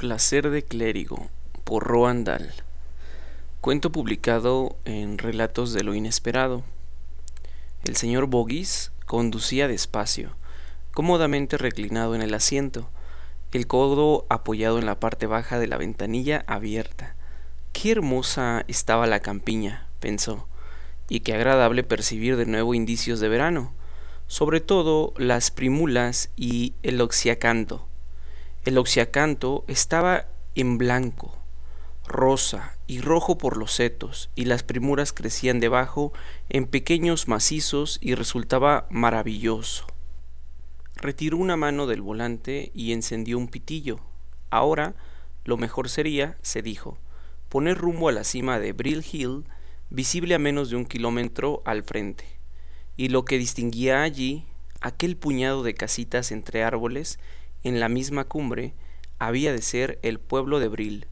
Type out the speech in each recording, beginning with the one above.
Placer de clérigo por Roald Dahl. Cuento publicado en Relatos de lo Inesperado. El señor Boggis conducía despacio, cómodamente reclinado en el asiento, el codo apoyado en la parte baja de la ventanilla abierta. Qué hermosa estaba la campiña, pensó, y qué agradable percibir de nuevo indicios de verano, sobre todo las primulas y el oxiacanto el oxiacanto estaba en blanco, rosa y rojo por los setos, y las primuras crecían debajo en pequeños macizos y resultaba maravilloso. Retiró una mano del volante y encendió un pitillo. Ahora lo mejor sería, se dijo, poner rumbo a la cima de Brill Hill, visible a menos de un kilómetro al frente, y lo que distinguía allí, aquel puñado de casitas entre árboles, en la misma cumbre había de ser el pueblo de Bril.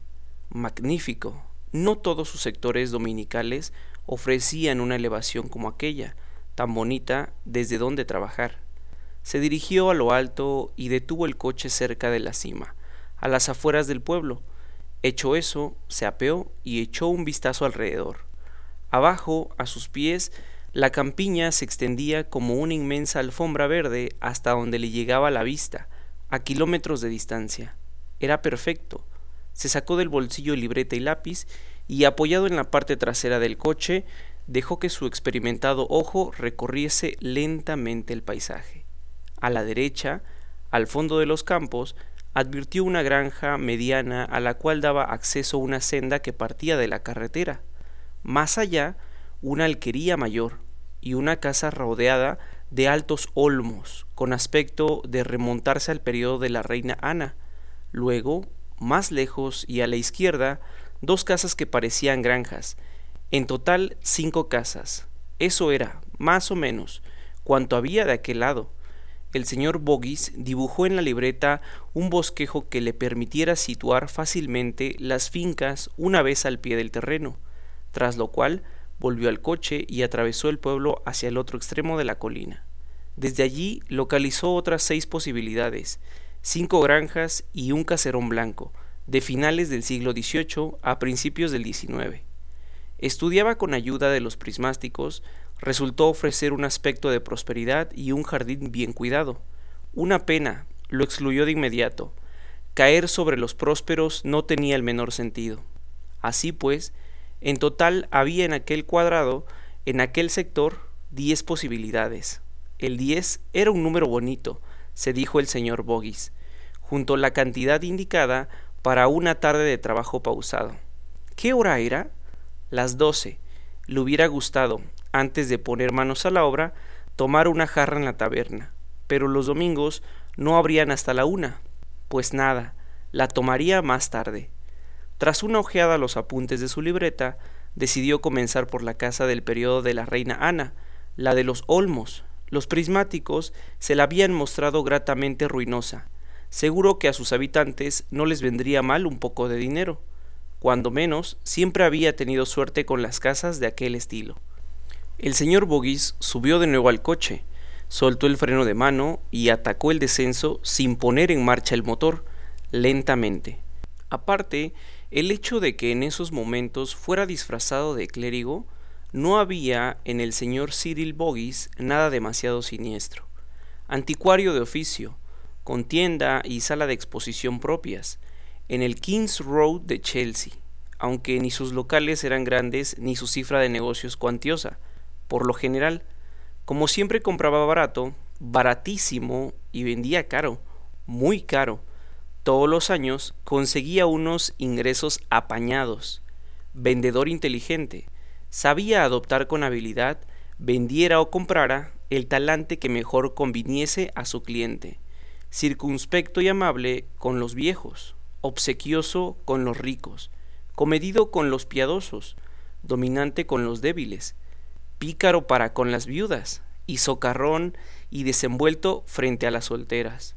Magnífico. No todos sus sectores dominicales ofrecían una elevación como aquella, tan bonita desde donde trabajar. Se dirigió a lo alto y detuvo el coche cerca de la cima, a las afueras del pueblo. Hecho eso, se apeó y echó un vistazo alrededor. Abajo, a sus pies, la campiña se extendía como una inmensa alfombra verde hasta donde le llegaba la vista, a kilómetros de distancia. Era perfecto. Se sacó del bolsillo libreta y lápiz y apoyado en la parte trasera del coche, dejó que su experimentado ojo recorriese lentamente el paisaje. A la derecha, al fondo de los campos, advirtió una granja mediana a la cual daba acceso una senda que partía de la carretera. Más allá, una alquería mayor y una casa rodeada de altos olmos, con aspecto de remontarse al periodo de la reina Ana. Luego, más lejos y a la izquierda, dos casas que parecían granjas. En total, cinco casas. Eso era, más o menos, cuanto había de aquel lado. El señor Boggis dibujó en la libreta un bosquejo que le permitiera situar fácilmente las fincas una vez al pie del terreno, tras lo cual volvió al coche y atravesó el pueblo hacia el otro extremo de la colina. Desde allí localizó otras seis posibilidades, cinco granjas y un caserón blanco, de finales del siglo XVIII a principios del XIX. Estudiaba con ayuda de los prismáticos, resultó ofrecer un aspecto de prosperidad y un jardín bien cuidado. Una pena, lo excluyó de inmediato. Caer sobre los prósperos no tenía el menor sentido. Así pues, en total había en aquel cuadrado, en aquel sector, diez posibilidades. El diez era un número bonito, se dijo el señor Boggis, junto a la cantidad indicada para una tarde de trabajo pausado. ¿Qué hora era? Las doce. Le hubiera gustado, antes de poner manos a la obra, tomar una jarra en la taberna, pero los domingos no habrían hasta la una. Pues nada, la tomaría más tarde. Tras una ojeada a los apuntes de su libreta, decidió comenzar por la casa del periodo de la reina Ana, la de los Olmos. Los prismáticos se la habían mostrado gratamente ruinosa. Seguro que a sus habitantes no les vendría mal un poco de dinero. Cuando menos, siempre había tenido suerte con las casas de aquel estilo. El señor Boguis subió de nuevo al coche, soltó el freno de mano y atacó el descenso sin poner en marcha el motor, lentamente. Aparte, el hecho de que en esos momentos fuera disfrazado de clérigo no había en el señor Cyril Boggis nada demasiado siniestro. Anticuario de oficio, con tienda y sala de exposición propias, en el King's Road de Chelsea, aunque ni sus locales eran grandes ni su cifra de negocios cuantiosa. Por lo general, como siempre compraba barato, baratísimo y vendía caro, muy caro, todos los años conseguía unos ingresos apañados. Vendedor inteligente, sabía adoptar con habilidad, vendiera o comprara el talante que mejor conviniese a su cliente, circunspecto y amable con los viejos, obsequioso con los ricos, comedido con los piadosos, dominante con los débiles, pícaro para con las viudas, y socarrón y desenvuelto frente a las solteras.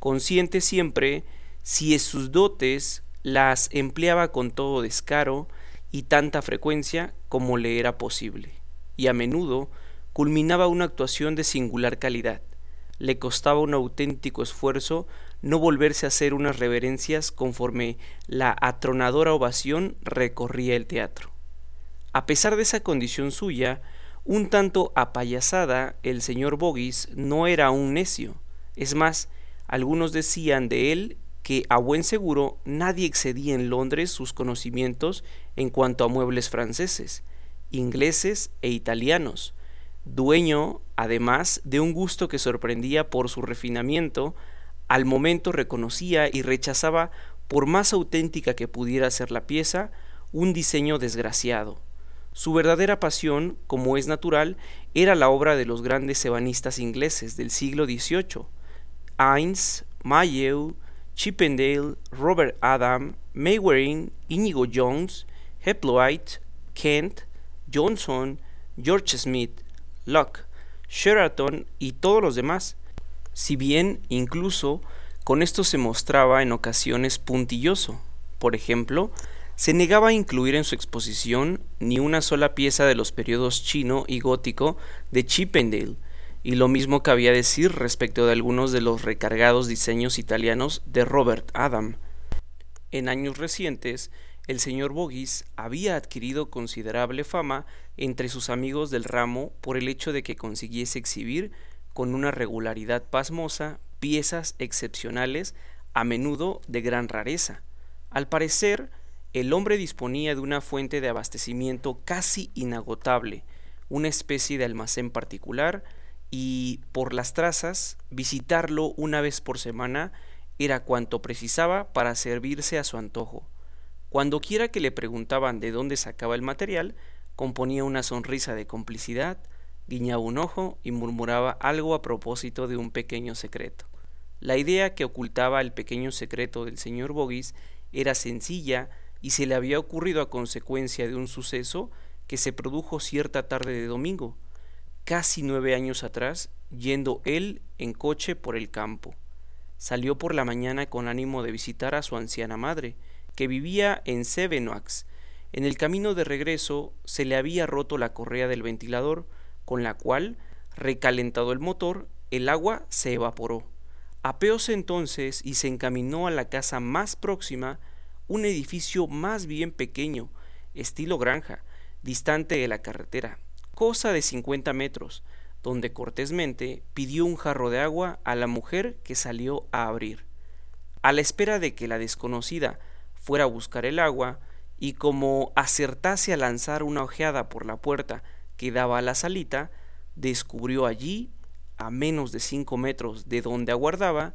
Consciente siempre si sus dotes las empleaba con todo descaro y tanta frecuencia como le era posible, y a menudo culminaba una actuación de singular calidad. Le costaba un auténtico esfuerzo no volverse a hacer unas reverencias conforme la atronadora ovación recorría el teatro. A pesar de esa condición suya, un tanto apayasada, el señor Boggis no era un necio. Es más, algunos decían de él que a buen seguro nadie excedía en Londres sus conocimientos en cuanto a muebles franceses, ingleses e italianos, dueño, además, de un gusto que sorprendía por su refinamiento, al momento reconocía y rechazaba, por más auténtica que pudiera ser la pieza, un diseño desgraciado. Su verdadera pasión, como es natural, era la obra de los grandes ebanistas ingleses del siglo XVIII, Heinz, Mayew, Chippendale, Robert Adam, Maywaring, Inigo Jones, Heploite, Kent, Johnson, George Smith, Locke, Sheraton y todos los demás, si bien incluso con esto se mostraba en ocasiones puntilloso. Por ejemplo, se negaba a incluir en su exposición ni una sola pieza de los periodos chino y gótico de Chippendale, y lo mismo cabía decir respecto de algunos de los recargados diseños italianos de Robert Adam. En años recientes, el señor Boggis había adquirido considerable fama entre sus amigos del ramo por el hecho de que consiguiese exhibir con una regularidad pasmosa piezas excepcionales, a menudo de gran rareza. Al parecer, el hombre disponía de una fuente de abastecimiento casi inagotable, una especie de almacén particular, y por las trazas, visitarlo una vez por semana era cuanto precisaba para servirse a su antojo. Cuando quiera que le preguntaban de dónde sacaba el material, componía una sonrisa de complicidad, guiñaba un ojo y murmuraba algo a propósito de un pequeño secreto. La idea que ocultaba el pequeño secreto del señor Boggis era sencilla y se le había ocurrido a consecuencia de un suceso que se produjo cierta tarde de domingo, casi nueve años atrás, yendo él en coche por el campo. Salió por la mañana con ánimo de visitar a su anciana madre, que vivía en Sevenoaks. En el camino de regreso se le había roto la correa del ventilador, con la cual, recalentado el motor, el agua se evaporó. Apeóse entonces y se encaminó a la casa más próxima, un edificio más bien pequeño, estilo granja, distante de la carretera, cosa de cincuenta metros, donde cortésmente pidió un jarro de agua a la mujer que salió a abrir. A la espera de que la desconocida fuera a buscar el agua, y como acertase a lanzar una ojeada por la puerta que daba a la salita, descubrió allí, a menos de cinco metros de donde aguardaba,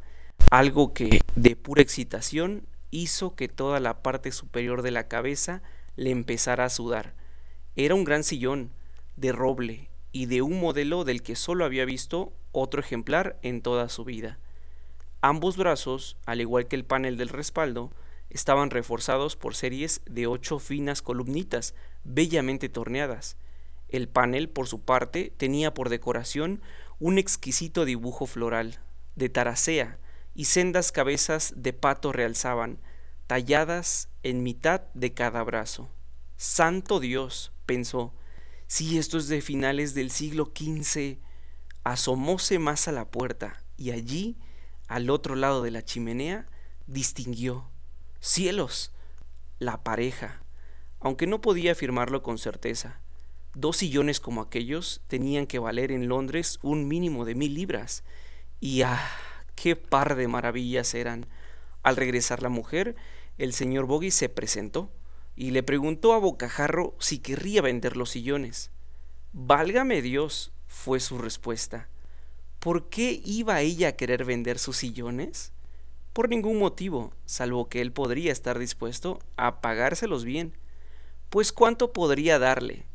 algo que, de pura excitación, hizo que toda la parte superior de la cabeza le empezara a sudar. Era un gran sillón, de roble y de un modelo del que solo había visto otro ejemplar en toda su vida. Ambos brazos, al igual que el panel del respaldo, estaban reforzados por series de ocho finas columnitas bellamente torneadas. El panel, por su parte, tenía por decoración un exquisito dibujo floral, de taracea, y sendas cabezas de pato realzaban, talladas en mitad de cada brazo. Santo Dios, pensó, si esto es de finales del siglo XV, asomóse más a la puerta y allí, al otro lado de la chimenea, distinguió cielos, la pareja, aunque no podía afirmarlo con certeza. Dos sillones como aquellos tenían que valer en Londres un mínimo de mil libras. Y ¡ah! ¡Qué par de maravillas eran! Al regresar la mujer, el señor Boggy se presentó y le preguntó a Bocajarro si querría vender los sillones. Válgame Dios, fue su respuesta. ¿Por qué iba ella a querer vender sus sillones? Por ningún motivo, salvo que él podría estar dispuesto a pagárselos bien. Pues cuánto podría darle.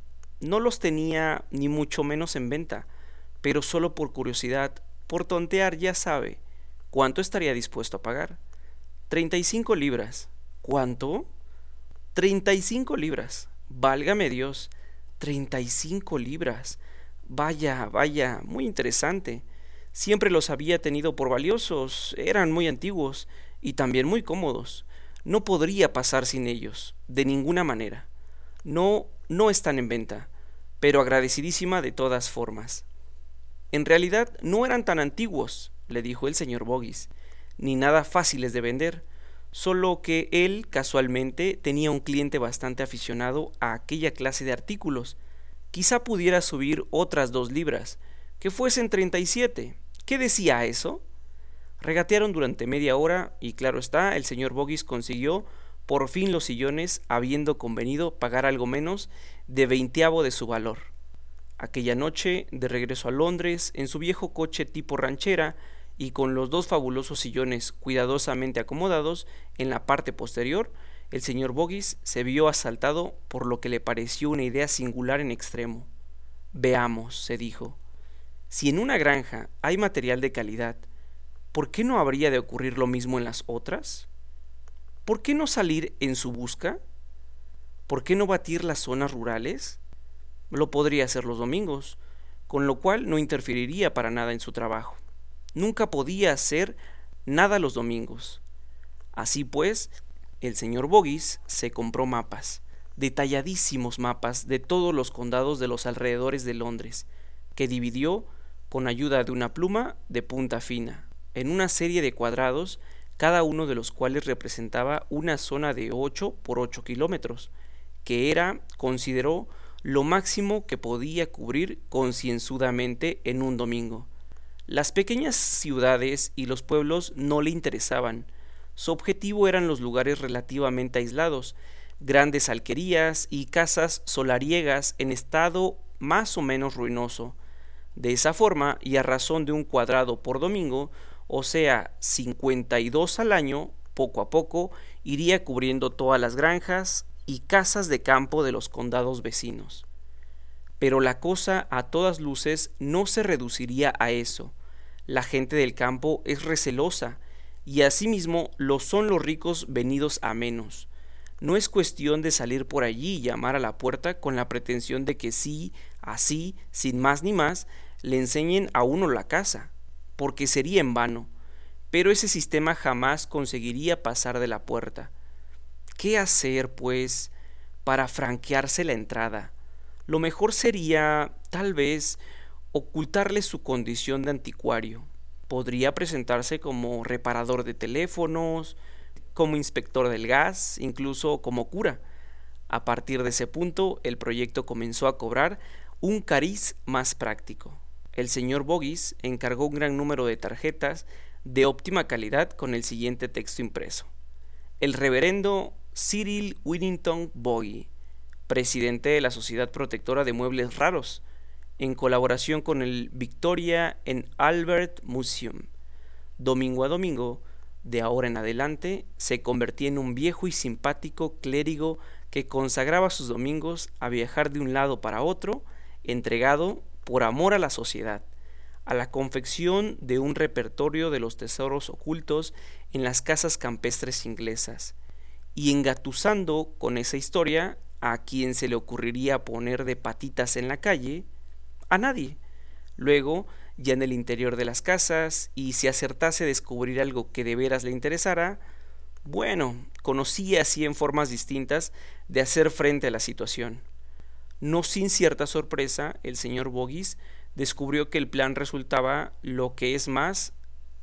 No los tenía ni mucho menos en venta, pero solo por curiosidad, por tontear ya sabe, ¿cuánto estaría dispuesto a pagar? Treinta y cinco libras. ¿Cuánto? 35 libras. Válgame Dios. 35 libras. Vaya, vaya, muy interesante. Siempre los había tenido por valiosos, eran muy antiguos y también muy cómodos. No podría pasar sin ellos, de ninguna manera. No, no están en venta, pero agradecidísima de todas formas. En realidad no eran tan antiguos, le dijo el señor Boggis. ni nada fáciles de vender, solo que él casualmente tenía un cliente bastante aficionado a aquella clase de artículos. Quizá pudiera subir otras dos libras, que fuesen 37. ¿Qué decía eso? Regatearon durante media hora y claro está, el señor Boggis consiguió por fin los sillones, habiendo convenido pagar algo menos de veinteavo de su valor. Aquella noche, de regreso a Londres, en su viejo coche tipo ranchera, y con los dos fabulosos sillones cuidadosamente acomodados en la parte posterior, el señor Boggis se vio asaltado por lo que le pareció una idea singular en extremo. Veamos, se dijo, si en una granja hay material de calidad, ¿por qué no habría de ocurrir lo mismo en las otras? ¿Por qué no salir en su busca? ¿Por qué no batir las zonas rurales? Lo podría hacer los domingos, con lo cual no interferiría para nada en su trabajo. Nunca podía hacer nada los domingos. Así pues, el señor Boggis se compró mapas, detalladísimos mapas de todos los condados de los alrededores de Londres, que dividió con ayuda de una pluma de punta fina, en una serie de cuadrados cada uno de los cuales representaba una zona de 8 por 8 kilómetros, que era, consideró, lo máximo que podía cubrir concienzudamente en un domingo. Las pequeñas ciudades y los pueblos no le interesaban. Su objetivo eran los lugares relativamente aislados, grandes alquerías y casas solariegas en estado más o menos ruinoso. De esa forma, y a razón de un cuadrado por domingo, o sea, 52 al año, poco a poco, iría cubriendo todas las granjas y casas de campo de los condados vecinos. Pero la cosa a todas luces no se reduciría a eso. La gente del campo es recelosa, y asimismo lo son los ricos venidos a menos. No es cuestión de salir por allí y llamar a la puerta con la pretensión de que sí, así, sin más ni más, le enseñen a uno la casa porque sería en vano, pero ese sistema jamás conseguiría pasar de la puerta. ¿Qué hacer, pues, para franquearse la entrada? Lo mejor sería, tal vez, ocultarle su condición de anticuario. Podría presentarse como reparador de teléfonos, como inspector del gas, incluso como cura. A partir de ese punto, el proyecto comenzó a cobrar un cariz más práctico el señor Boggis encargó un gran número de tarjetas de óptima calidad con el siguiente texto impreso. El reverendo Cyril Whittington Boggy, presidente de la Sociedad Protectora de Muebles Raros, en colaboración con el Victoria and Albert Museum. Domingo a domingo, de ahora en adelante, se convertía en un viejo y simpático clérigo que consagraba sus domingos a viajar de un lado para otro, entregado por amor a la sociedad, a la confección de un repertorio de los tesoros ocultos en las casas campestres inglesas, y engatusando con esa historia a quien se le ocurriría poner de patitas en la calle, a nadie. Luego, ya en el interior de las casas, y si acertase a descubrir algo que de veras le interesara, bueno, conocía así en formas distintas de hacer frente a la situación. No sin cierta sorpresa, el señor Boggis descubrió que el plan resultaba lo que es más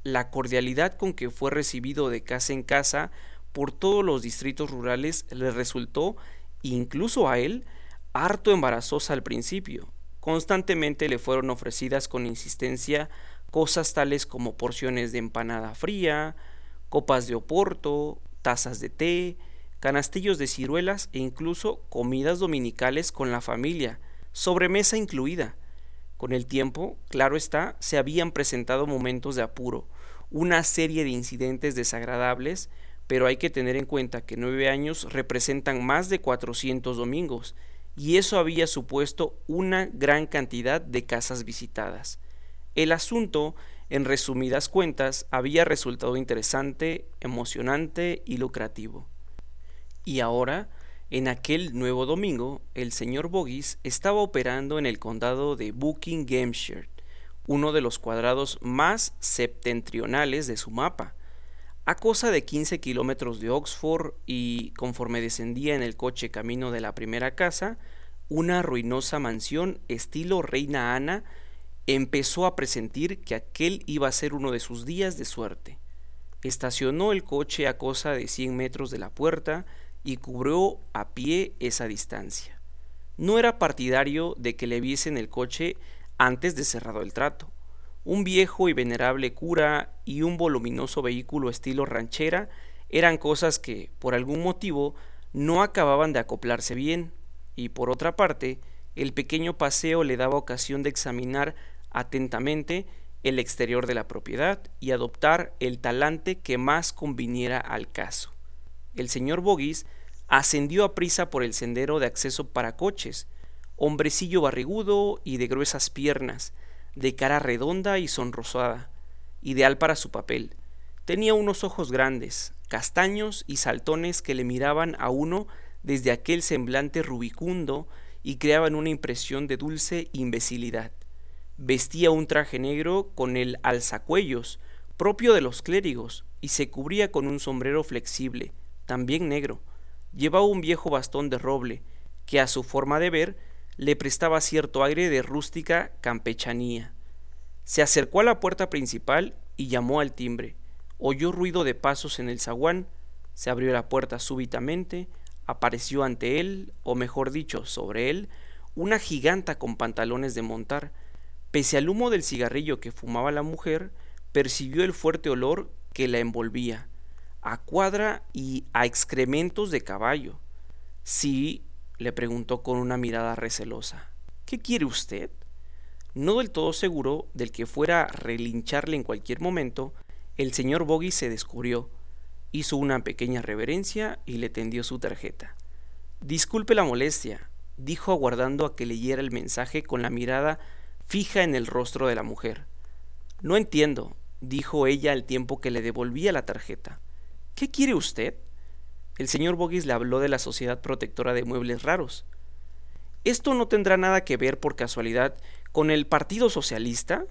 la cordialidad con que fue recibido de casa en casa por todos los distritos rurales le resultó, incluso a él, harto embarazosa al principio. Constantemente le fueron ofrecidas con insistencia cosas tales como porciones de empanada fría, copas de oporto, tazas de té, canastillos de ciruelas e incluso comidas dominicales con la familia, sobremesa incluida. Con el tiempo, claro está, se habían presentado momentos de apuro, una serie de incidentes desagradables, pero hay que tener en cuenta que nueve años representan más de 400 domingos, y eso había supuesto una gran cantidad de casas visitadas. El asunto, en resumidas cuentas, había resultado interesante, emocionante y lucrativo. Y ahora, en aquel nuevo domingo, el señor Boggis estaba operando en el condado de Buckinghamshire, uno de los cuadrados más septentrionales de su mapa. A cosa de 15 kilómetros de Oxford y, conforme descendía en el coche camino de la primera casa, una ruinosa mansión estilo Reina Ana empezó a presentir que aquel iba a ser uno de sus días de suerte. estacionó el coche a cosa de 100 metros de la puerta y cubrió a pie esa distancia. No era partidario de que le viesen el coche antes de cerrado el trato. Un viejo y venerable cura y un voluminoso vehículo estilo ranchera eran cosas que, por algún motivo, no acababan de acoplarse bien, y por otra parte, el pequeño paseo le daba ocasión de examinar atentamente el exterior de la propiedad y adoptar el talante que más conviniera al caso. El señor Boguis ascendió a prisa por el sendero de acceso para coches, hombrecillo barrigudo y de gruesas piernas, de cara redonda y sonrosada, ideal para su papel. Tenía unos ojos grandes, castaños y saltones que le miraban a uno desde aquel semblante rubicundo y creaban una impresión de dulce imbecilidad. Vestía un traje negro con el alzacuellos, propio de los clérigos, y se cubría con un sombrero flexible, también negro. Llevaba un viejo bastón de roble, que a su forma de ver le prestaba cierto aire de rústica campechanía. Se acercó a la puerta principal y llamó al timbre. Oyó ruido de pasos en el zaguán, se abrió la puerta súbitamente, apareció ante él, o mejor dicho, sobre él, una giganta con pantalones de montar. Pese al humo del cigarrillo que fumaba la mujer, percibió el fuerte olor que la envolvía, a cuadra y a excrementos de caballo. Sí, le preguntó con una mirada recelosa. ¿Qué quiere usted? No del todo seguro del que fuera a relincharle en cualquier momento, el señor Boggy se descubrió, hizo una pequeña reverencia y le tendió su tarjeta. Disculpe la molestia, dijo aguardando a que leyera el mensaje con la mirada fija en el rostro de la mujer. No entiendo, dijo ella al tiempo que le devolvía la tarjeta. ¿Qué quiere usted? El señor Boguis le habló de la Sociedad Protectora de Muebles Raros. ¿Esto no tendrá nada que ver por casualidad con el Partido Socialista?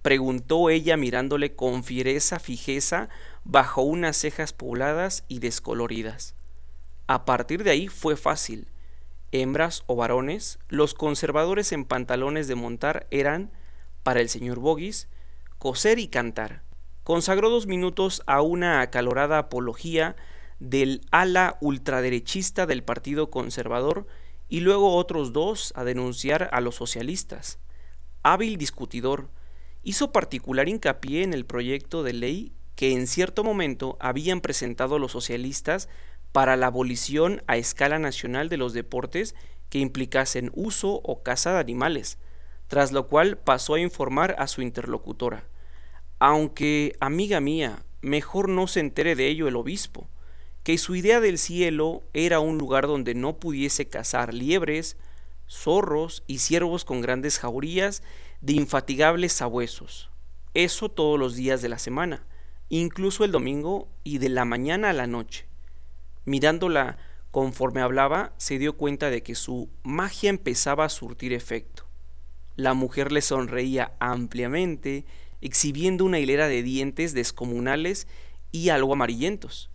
preguntó ella mirándole con fiereza fijeza bajo unas cejas pobladas y descoloridas. A partir de ahí fue fácil. Hembras o varones, los conservadores en pantalones de montar eran, para el señor Boguis, coser y cantar. Consagró dos minutos a una acalorada apología del ala ultraderechista del Partido Conservador y luego otros dos a denunciar a los socialistas. Hábil discutidor, hizo particular hincapié en el proyecto de ley que en cierto momento habían presentado los socialistas para la abolición a escala nacional de los deportes que implicasen uso o caza de animales, tras lo cual pasó a informar a su interlocutora. Aunque, amiga mía, mejor no se entere de ello el obispo, que su idea del cielo era un lugar donde no pudiese cazar liebres, zorros y ciervos con grandes jaurías de infatigables sabuesos. Eso todos los días de la semana, incluso el domingo y de la mañana a la noche. Mirándola conforme hablaba, se dio cuenta de que su magia empezaba a surtir efecto. La mujer le sonreía ampliamente, exhibiendo una hilera de dientes descomunales y algo amarillentos.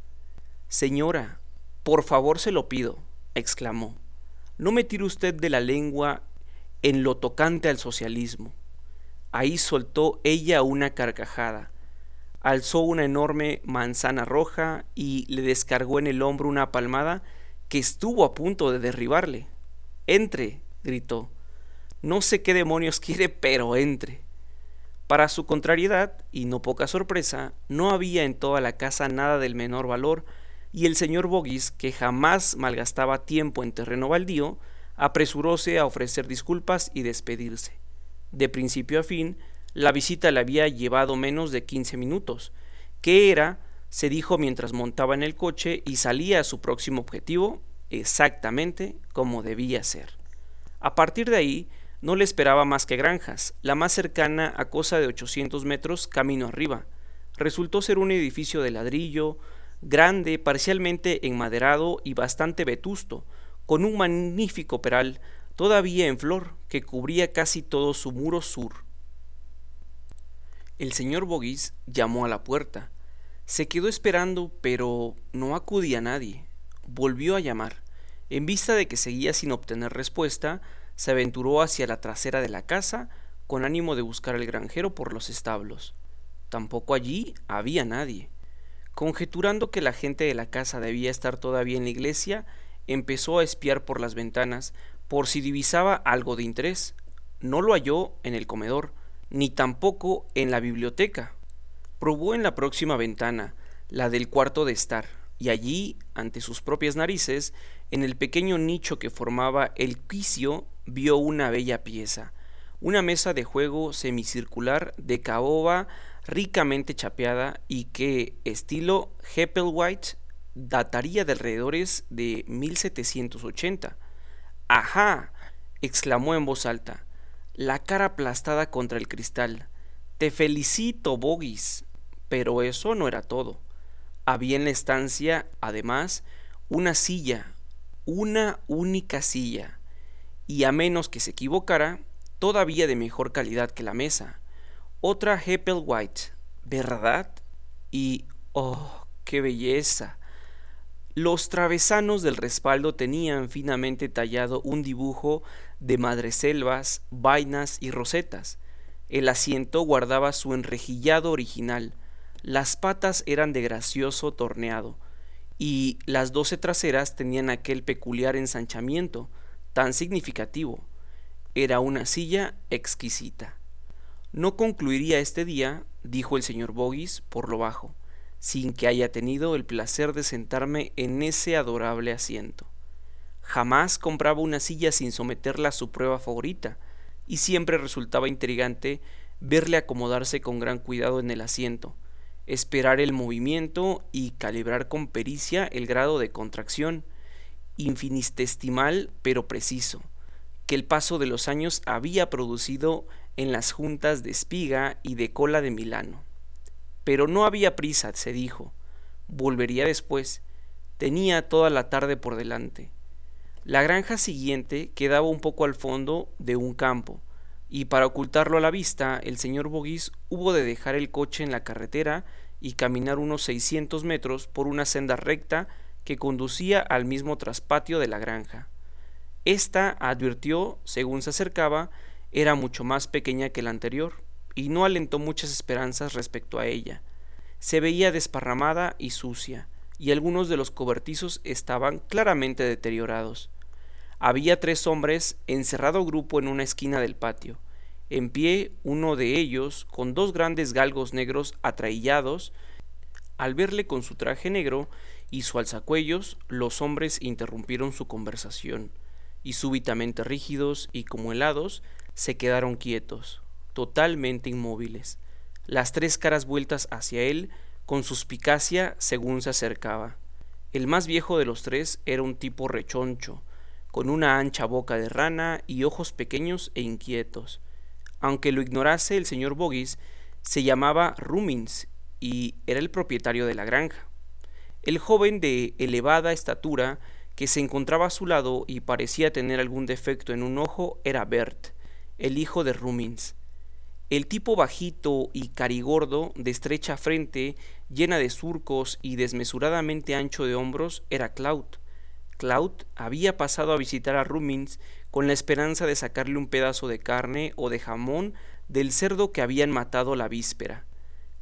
Señora, por favor se lo pido, exclamó. No me tire usted de la lengua en lo tocante al socialismo. Ahí soltó ella una carcajada, alzó una enorme manzana roja y le descargó en el hombro una palmada que estuvo a punto de derribarle. Entre, gritó. No sé qué demonios quiere, pero entre. Para su contrariedad, y no poca sorpresa, no había en toda la casa nada del menor valor y el señor Boguis, que jamás malgastaba tiempo en terreno baldío, apresuróse a ofrecer disculpas y despedirse. De principio a fin, la visita le había llevado menos de quince minutos. ¿Qué era? se dijo mientras montaba en el coche y salía a su próximo objetivo exactamente como debía ser. A partir de ahí, no le esperaba más que granjas, la más cercana a cosa de 800 metros camino arriba. Resultó ser un edificio de ladrillo, grande, parcialmente enmaderado y bastante vetusto, con un magnífico peral todavía en flor que cubría casi todo su muro sur. El señor Boguis llamó a la puerta. Se quedó esperando, pero no acudía nadie. Volvió a llamar. En vista de que seguía sin obtener respuesta, se aventuró hacia la trasera de la casa con ánimo de buscar al granjero por los establos. Tampoco allí había nadie. Conjeturando que la gente de la casa debía estar todavía en la iglesia, empezó a espiar por las ventanas por si divisaba algo de interés. No lo halló en el comedor, ni tampoco en la biblioteca. Probó en la próxima ventana, la del cuarto de estar, y allí, ante sus propias narices, en el pequeño nicho que formaba el quicio, vio una bella pieza, una mesa de juego semicircular de caoba ricamente chapeada y que, estilo White dataría de alrededores de 1780. ¡Ajá! exclamó en voz alta, la cara aplastada contra el cristal. Te felicito, Boguis. Pero eso no era todo. Había en la estancia, además, una silla, una única silla, y a menos que se equivocara, todavía de mejor calidad que la mesa. Otra White, ¿verdad? Y, oh, qué belleza. Los travesanos del respaldo tenían finamente tallado un dibujo de madreselvas, vainas y rosetas. El asiento guardaba su enrejillado original. Las patas eran de gracioso torneado, y las doce traseras tenían aquel peculiar ensanchamiento, tan significativo. Era una silla exquisita. No concluiría este día, dijo el señor Boguis por lo bajo sin que haya tenido el placer de sentarme en ese adorable asiento. Jamás compraba una silla sin someterla a su prueba favorita, y siempre resultaba intrigante verle acomodarse con gran cuidado en el asiento, esperar el movimiento y calibrar con pericia el grado de contracción, infinitesimal pero preciso, que el paso de los años había producido en las juntas de espiga y de cola de Milano. Pero no había prisa, se dijo. Volvería después. Tenía toda la tarde por delante. La granja siguiente quedaba un poco al fondo de un campo, y para ocultarlo a la vista, el señor Boguis hubo de dejar el coche en la carretera y caminar unos seiscientos metros por una senda recta que conducía al mismo traspatio de la granja. Esta, advirtió, según se acercaba, era mucho más pequeña que la anterior y no alentó muchas esperanzas respecto a ella. Se veía desparramada y sucia, y algunos de los cobertizos estaban claramente deteriorados. Había tres hombres encerrado grupo en una esquina del patio. En pie uno de ellos, con dos grandes galgos negros atraillados. Al verle con su traje negro y su alzacuellos, los hombres interrumpieron su conversación, y súbitamente rígidos y como helados, se quedaron quietos, totalmente inmóviles, las tres caras vueltas hacia él con suspicacia según se acercaba. El más viejo de los tres era un tipo rechoncho, con una ancha boca de rana y ojos pequeños e inquietos. Aunque lo ignorase el señor Boggis, se llamaba Rumins y era el propietario de la granja. El joven de elevada estatura que se encontraba a su lado y parecía tener algún defecto en un ojo era Bert, el hijo de Rumins. El tipo bajito y carigordo, de estrecha frente, llena de surcos y desmesuradamente ancho de hombros, era Cloud. Cloud había pasado a visitar a Rumins con la esperanza de sacarle un pedazo de carne o de jamón del cerdo que habían matado la víspera.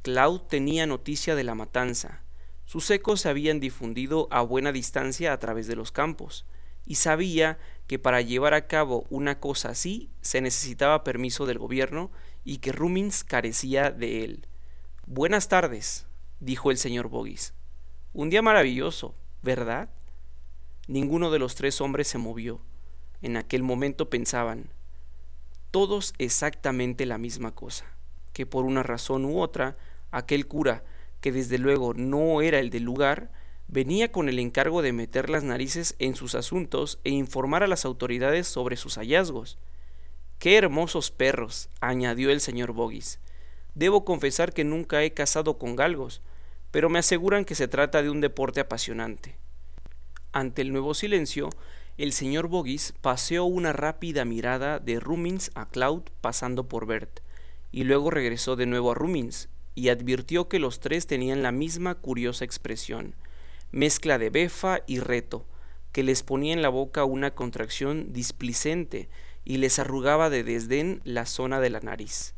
Cloud tenía noticia de la matanza. Sus ecos se habían difundido a buena distancia a través de los campos, y sabía que para llevar a cabo una cosa así se necesitaba permiso del gobierno y que Rumins carecía de él. Buenas tardes, dijo el señor Boggis. Un día maravilloso, ¿verdad? Ninguno de los tres hombres se movió. En aquel momento pensaban, todos exactamente la misma cosa, que por una razón u otra, aquel cura, que desde luego no era el del lugar, venía con el encargo de meter las narices en sus asuntos e informar a las autoridades sobre sus hallazgos. Qué hermosos perros, añadió el señor Boggis. Debo confesar que nunca he cazado con galgos, pero me aseguran que se trata de un deporte apasionante. Ante el nuevo silencio, el señor Boggis paseó una rápida mirada de Rumins a Cloud pasando por Bert, y luego regresó de nuevo a Rumins, y advirtió que los tres tenían la misma curiosa expresión, mezcla de befa y reto, que les ponía en la boca una contracción displicente y les arrugaba de desdén la zona de la nariz.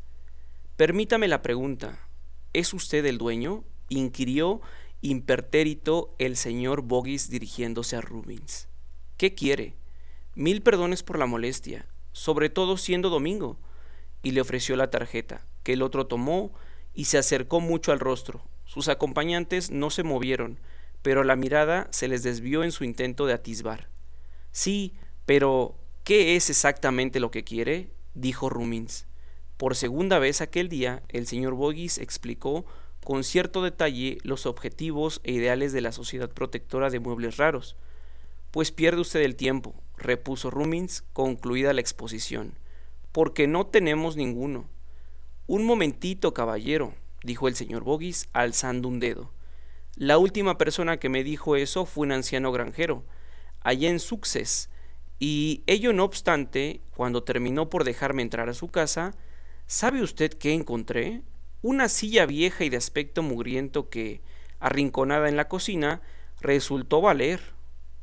Permítame la pregunta. ¿Es usted el dueño? inquirió impertérito el señor Boggis dirigiéndose a Rubins. ¿Qué quiere? Mil perdones por la molestia, sobre todo siendo domingo. Y le ofreció la tarjeta, que el otro tomó y se acercó mucho al rostro. Sus acompañantes no se movieron, pero la mirada se les desvió en su intento de atisbar. Sí, pero ¿qué es exactamente lo que quiere? dijo Rumins. Por segunda vez aquel día, el señor Boggis explicó con cierto detalle los objetivos e ideales de la Sociedad Protectora de Muebles Raros. Pues pierde usted el tiempo, repuso Rumins, concluida la exposición, porque no tenemos ninguno. Un momentito, caballero, dijo el señor Boggis, alzando un dedo. La última persona que me dijo eso fue un anciano granjero, allá en Success, y ello no obstante, cuando terminó por dejarme entrar a su casa, ¿sabe usted qué encontré? Una silla vieja y de aspecto mugriento que, arrinconada en la cocina, resultó valer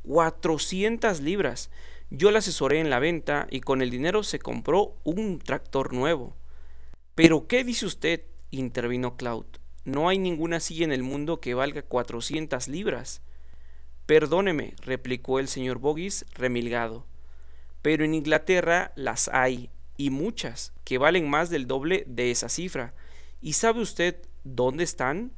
cuatrocientas libras. Yo la asesoré en la venta y con el dinero se compró un tractor nuevo. ¿Pero qué dice usted? intervino Cloud. No hay ninguna silla en el mundo que valga cuatrocientas libras. Perdóneme, replicó el señor Boggis, remilgado. Pero en Inglaterra las hay, y muchas, que valen más del doble de esa cifra. ¿Y sabe usted dónde están?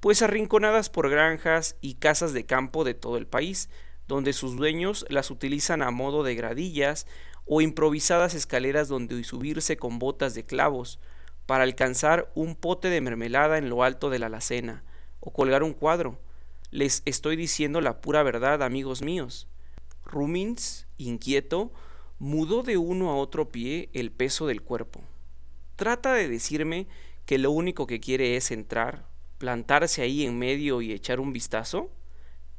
Pues arrinconadas por granjas y casas de campo de todo el país, donde sus dueños las utilizan a modo de gradillas o improvisadas escaleras donde subirse con botas de clavos, para alcanzar un pote de mermelada en lo alto de la alacena, o colgar un cuadro. Les estoy diciendo la pura verdad, amigos míos. Rumins, inquieto, mudó de uno a otro pie el peso del cuerpo. Trata de decirme que lo único que quiere es entrar, plantarse ahí en medio y echar un vistazo.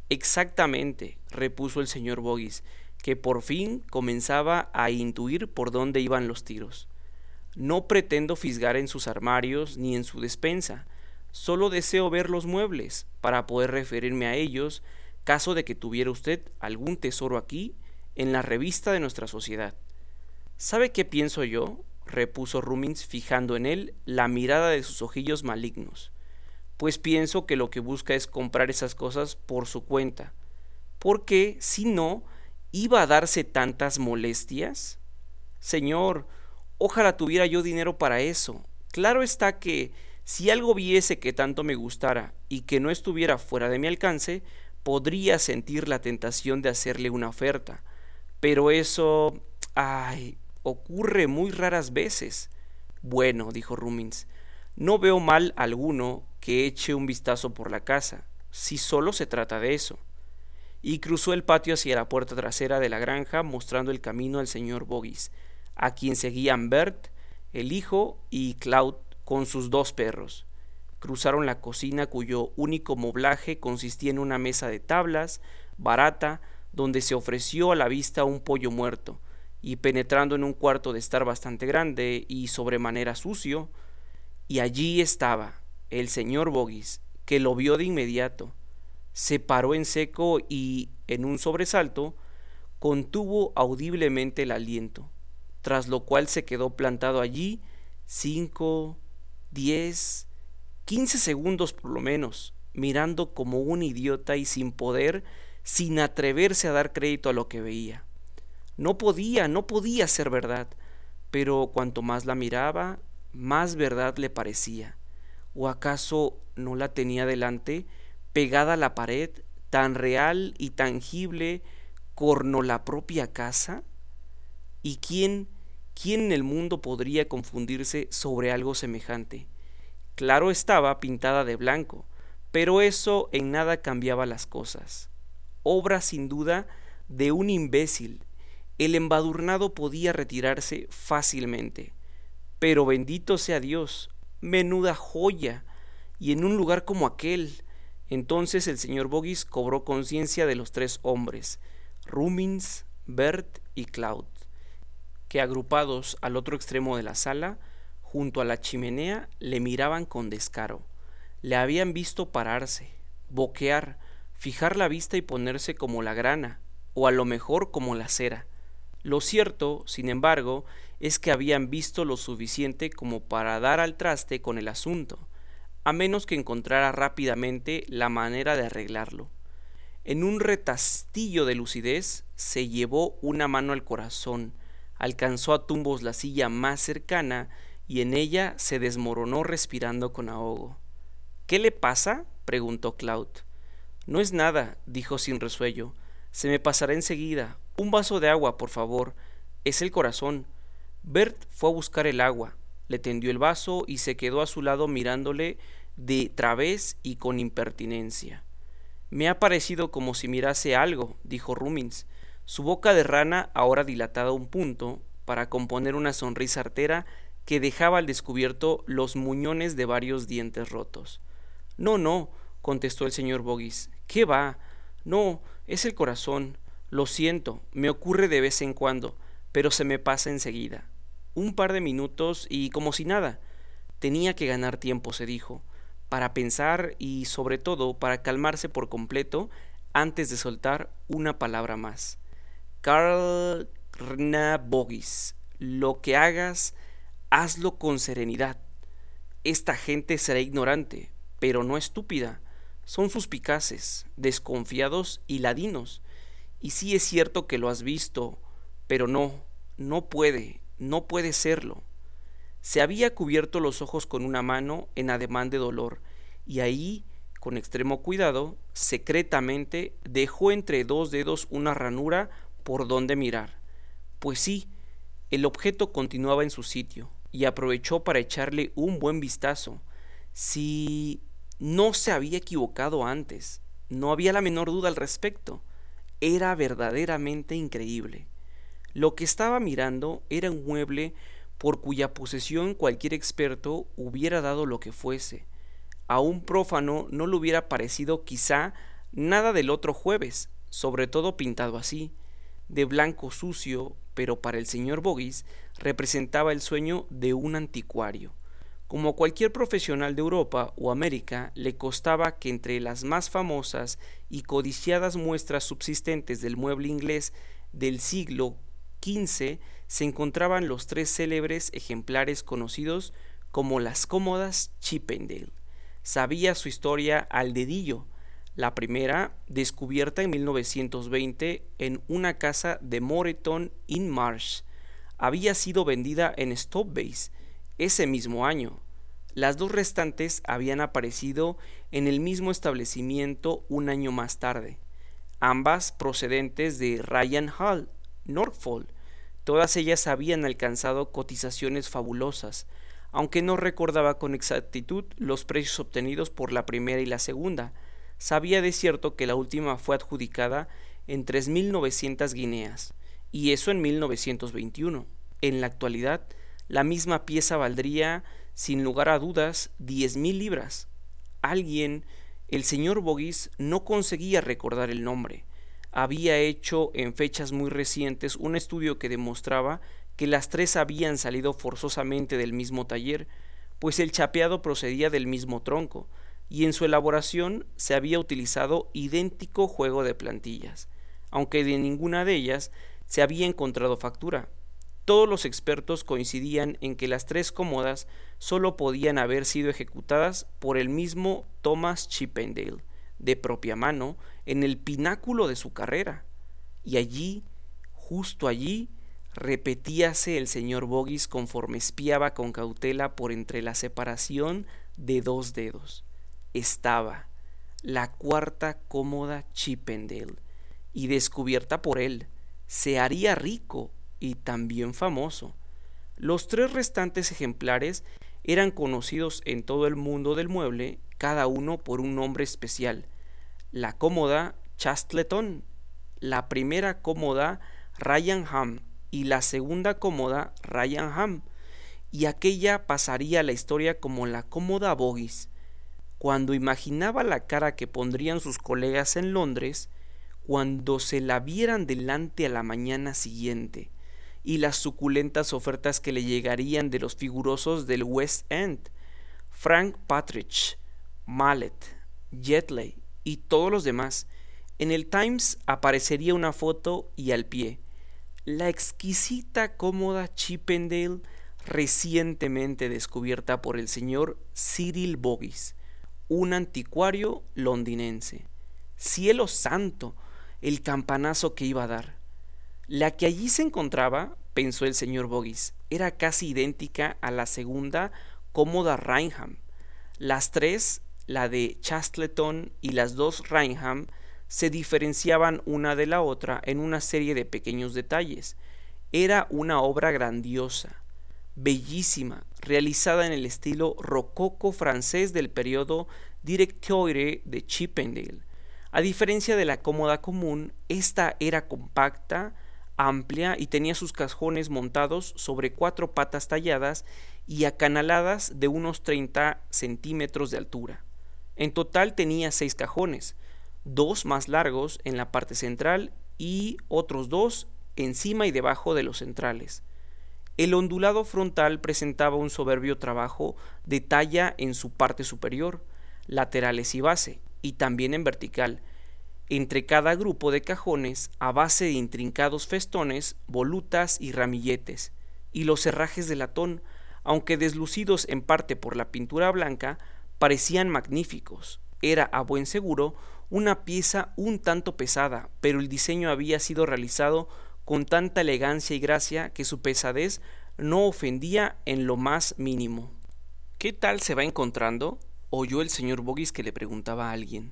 Exactamente, repuso el señor Boggis, que por fin comenzaba a intuir por dónde iban los tiros. No pretendo fisgar en sus armarios ni en su despensa, solo deseo ver los muebles para poder referirme a ellos caso de que tuviera usted algún tesoro aquí en la revista de nuestra sociedad. ¿Sabe qué pienso yo? repuso Rumins fijando en él la mirada de sus ojillos malignos. Pues pienso que lo que busca es comprar esas cosas por su cuenta. Porque, si no, iba a darse tantas molestias? Señor, Ojalá tuviera yo dinero para eso. Claro está que si algo viese que tanto me gustara y que no estuviera fuera de mi alcance, podría sentir la tentación de hacerle una oferta. Pero eso... ay, ocurre muy raras veces. Bueno, dijo Rumins, no veo mal alguno que eche un vistazo por la casa, si solo se trata de eso. Y cruzó el patio hacia la puerta trasera de la granja, mostrando el camino al señor Boggis, a quien seguían Bert, el hijo, y Cloud con sus dos perros. Cruzaron la cocina cuyo único moblaje consistía en una mesa de tablas, barata, donde se ofreció a la vista un pollo muerto, y penetrando en un cuarto de estar bastante grande y sobremanera sucio, y allí estaba el señor Boggis, que lo vio de inmediato, se paró en seco y, en un sobresalto, contuvo audiblemente el aliento tras lo cual se quedó plantado allí cinco, diez, quince segundos por lo menos, mirando como un idiota y sin poder, sin atreverse a dar crédito a lo que veía. No podía, no podía ser verdad, pero cuanto más la miraba, más verdad le parecía. ¿O acaso no la tenía delante, pegada a la pared, tan real y tangible, corno la propia casa? ¿Y quién ¿quién en el mundo podría confundirse sobre algo semejante? Claro estaba pintada de blanco, pero eso en nada cambiaba las cosas. Obra sin duda de un imbécil. El embadurnado podía retirarse fácilmente. Pero bendito sea Dios, menuda joya, y en un lugar como aquel. Entonces el señor Boggis cobró conciencia de los tres hombres, Rumins, Bert y Cloud que agrupados al otro extremo de la sala, junto a la chimenea, le miraban con descaro. Le habían visto pararse, boquear, fijar la vista y ponerse como la grana, o a lo mejor como la cera. Lo cierto, sin embargo, es que habían visto lo suficiente como para dar al traste con el asunto, a menos que encontrara rápidamente la manera de arreglarlo. En un retastillo de lucidez se llevó una mano al corazón, alcanzó a tumbos la silla más cercana y en ella se desmoronó respirando con ahogo. ¿Qué le pasa? preguntó Cloud. No es nada, dijo sin resuello. Se me pasará enseguida. Un vaso de agua, por favor. Es el corazón. Bert fue a buscar el agua, le tendió el vaso y se quedó a su lado mirándole de través y con impertinencia. Me ha parecido como si mirase algo, dijo Rumins, su boca de rana ahora dilatada un punto, para componer una sonrisa artera que dejaba al descubierto los muñones de varios dientes rotos. No, no, contestó el señor Boggis. ¿Qué va? No, es el corazón. Lo siento, me ocurre de vez en cuando, pero se me pasa enseguida. Un par de minutos y como si nada. Tenía que ganar tiempo, se dijo, para pensar y sobre todo para calmarse por completo antes de soltar una palabra más. Carl Boggis, lo que hagas, hazlo con serenidad. Esta gente será ignorante, pero no estúpida. Son suspicaces, desconfiados y ladinos. Y sí es cierto que lo has visto, pero no, no puede, no puede serlo. Se había cubierto los ojos con una mano en ademán de dolor, y ahí, con extremo cuidado, secretamente dejó entre dos dedos una ranura por donde mirar. Pues sí, el objeto continuaba en su sitio, y aprovechó para echarle un buen vistazo. Si no se había equivocado antes, no había la menor duda al respecto. Era verdaderamente increíble. Lo que estaba mirando era un mueble por cuya posesión cualquier experto hubiera dado lo que fuese. A un prófano no le hubiera parecido quizá nada del otro jueves, sobre todo pintado así, de blanco sucio, pero para el señor Boggis representaba el sueño de un anticuario. Como cualquier profesional de Europa o América, le costaba que entre las más famosas y codiciadas muestras subsistentes del mueble inglés del siglo XV se encontraban los tres célebres ejemplares conocidos como las cómodas Chippendale. Sabía su historia al dedillo. La primera, descubierta en 1920 en una casa de Moreton in Marsh, había sido vendida en Stopbase ese mismo año. Las dos restantes habían aparecido en el mismo establecimiento un año más tarde, ambas procedentes de Ryan Hall, Norfolk. Todas ellas habían alcanzado cotizaciones fabulosas, aunque no recordaba con exactitud los precios obtenidos por la primera y la segunda. Sabía de cierto que la última fue adjudicada en 3.900 guineas, y eso en 1921. En la actualidad, la misma pieza valdría, sin lugar a dudas, diez mil libras. Alguien, el señor Boguis, no conseguía recordar el nombre. Había hecho en fechas muy recientes un estudio que demostraba que las tres habían salido forzosamente del mismo taller, pues el chapeado procedía del mismo tronco, y en su elaboración se había utilizado idéntico juego de plantillas, aunque de ninguna de ellas se había encontrado factura. Todos los expertos coincidían en que las tres cómodas solo podían haber sido ejecutadas por el mismo Thomas Chippendale, de propia mano, en el pináculo de su carrera. Y allí, justo allí, repetíase el señor Boggis conforme espiaba con cautela por entre la separación de dos dedos. Estaba la cuarta cómoda Chippendale, y descubierta por él, se haría rico y también famoso. Los tres restantes ejemplares eran conocidos en todo el mundo del mueble, cada uno por un nombre especial. La cómoda Chastleton, la primera cómoda Ryan Ham y la segunda cómoda Ryan Ham, y aquella pasaría a la historia como la cómoda Boggis. Cuando imaginaba la cara que pondrían sus colegas en Londres, cuando se la vieran delante a la mañana siguiente, y las suculentas ofertas que le llegarían de los figurosos del West End, Frank Patridge, Mallet, Jetley y todos los demás. En el Times aparecería una foto y al pie. La exquisita cómoda Chippendale recientemente descubierta por el señor Cyril Boggis, un anticuario londinense. Cielo santo, el campanazo que iba a dar. La que allí se encontraba, pensó el señor Boggis, era casi idéntica a la segunda cómoda Reinham. Las tres, la de Chastleton y las dos Reinham, se diferenciaban una de la otra en una serie de pequeños detalles. Era una obra grandiosa, bellísima, realizada en el estilo rococo francés del periodo Directoire de Chippendale. A diferencia de la cómoda común, esta era compacta, amplia y tenía sus cajones montados sobre cuatro patas talladas y acanaladas de unos 30 centímetros de altura. En total tenía seis cajones, dos más largos en la parte central y otros dos encima y debajo de los centrales. El ondulado frontal presentaba un soberbio trabajo de talla en su parte superior, laterales y base, y también en vertical, entre cada grupo de cajones a base de intrincados festones, volutas y ramilletes, y los herrajes de latón, aunque deslucidos en parte por la pintura blanca, parecían magníficos. Era, a buen seguro, una pieza un tanto pesada, pero el diseño había sido realizado con tanta elegancia y gracia que su pesadez no ofendía en lo más mínimo. ¿Qué tal se va encontrando? oyó el señor Boggis que le preguntaba a alguien.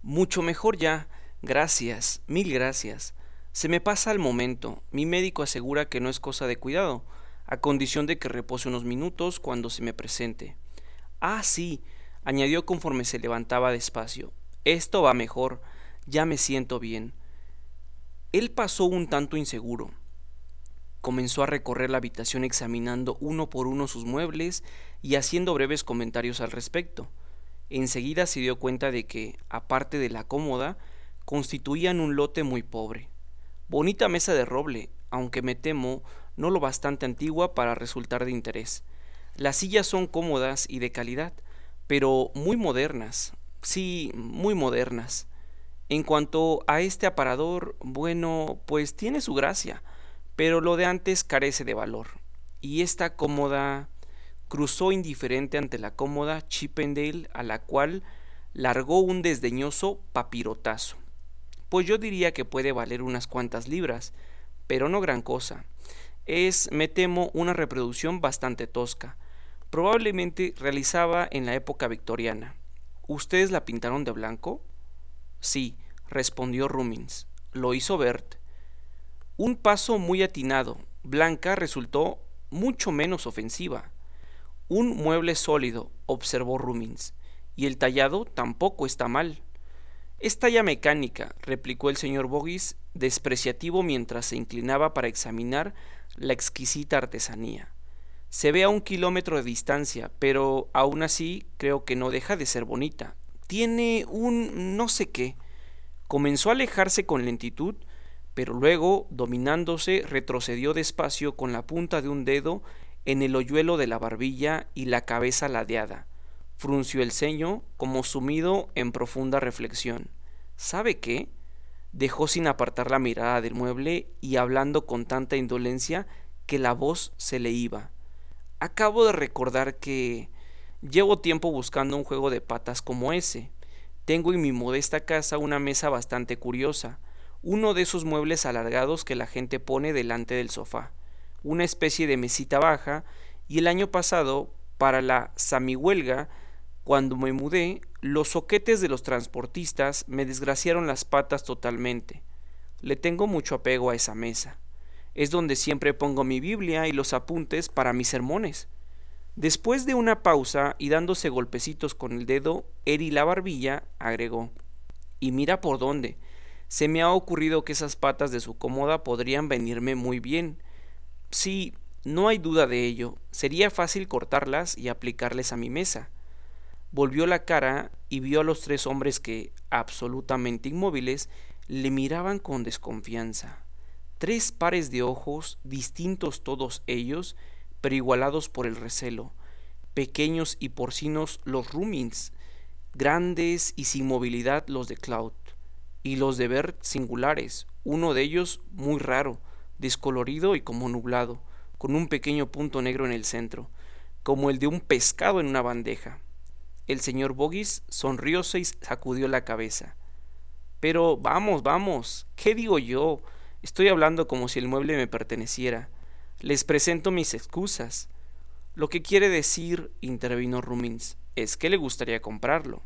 Mucho mejor ya. Gracias, mil gracias. Se me pasa el momento. Mi médico asegura que no es cosa de cuidado, a condición de que repose unos minutos cuando se me presente. Ah, sí, añadió conforme se levantaba despacio. Esto va mejor. Ya me siento bien. Él pasó un tanto inseguro. Comenzó a recorrer la habitación examinando uno por uno sus muebles y haciendo breves comentarios al respecto. Enseguida se dio cuenta de que, aparte de la cómoda, constituían un lote muy pobre. Bonita mesa de roble, aunque me temo no lo bastante antigua para resultar de interés. Las sillas son cómodas y de calidad, pero muy modernas, sí, muy modernas. En cuanto a este aparador, bueno, pues tiene su gracia, pero lo de antes carece de valor. Y esta cómoda cruzó indiferente ante la cómoda Chippendale a la cual largó un desdeñoso papirotazo. Pues yo diría que puede valer unas cuantas libras, pero no gran cosa. Es, me temo, una reproducción bastante tosca. Probablemente realizaba en la época victoriana. ¿Ustedes la pintaron de blanco? Sí, respondió Rumins. Lo hizo Bert. Un paso muy atinado. Blanca resultó mucho menos ofensiva. Un mueble sólido, observó Rumins, y el tallado tampoco está mal. Es talla mecánica, replicó el señor Boggis, despreciativo mientras se inclinaba para examinar la exquisita artesanía. Se ve a un kilómetro de distancia, pero aún así creo que no deja de ser bonita. Tiene un no sé qué. Comenzó a alejarse con lentitud, pero luego, dominándose, retrocedió despacio con la punta de un dedo en el hoyuelo de la barbilla y la cabeza ladeada. Frunció el ceño, como sumido en profunda reflexión. ¿Sabe qué? Dejó sin apartar la mirada del mueble y hablando con tanta indolencia que la voz se le iba. Acabo de recordar que llevo tiempo buscando un juego de patas como ese. Tengo en mi modesta casa una mesa bastante curiosa, uno de esos muebles alargados que la gente pone delante del sofá, una especie de mesita baja, y el año pasado, para la samihuelga, cuando me mudé, los soquetes de los transportistas me desgraciaron las patas totalmente. Le tengo mucho apego a esa mesa. Es donde siempre pongo mi Biblia y los apuntes para mis sermones. Después de una pausa y dándose golpecitos con el dedo, Eri la barbilla agregó Y mira por dónde. Se me ha ocurrido que esas patas de su cómoda podrían venirme muy bien. Sí, no hay duda de ello. Sería fácil cortarlas y aplicarles a mi mesa. Volvió la cara y vio a los tres hombres que, absolutamente inmóviles, le miraban con desconfianza. Tres pares de ojos, distintos todos ellos, pero igualados por el recelo, pequeños y porcinos los Rumins, grandes y sin movilidad los de Cloud, y los de Bert singulares, uno de ellos muy raro, descolorido y como nublado, con un pequeño punto negro en el centro, como el de un pescado en una bandeja. El señor Boggis sonrióse y sacudió la cabeza. Pero vamos, vamos, ¿qué digo yo? Estoy hablando como si el mueble me perteneciera. Les presento mis excusas. Lo que quiere decir, intervino Rumins, es que le gustaría comprarlo.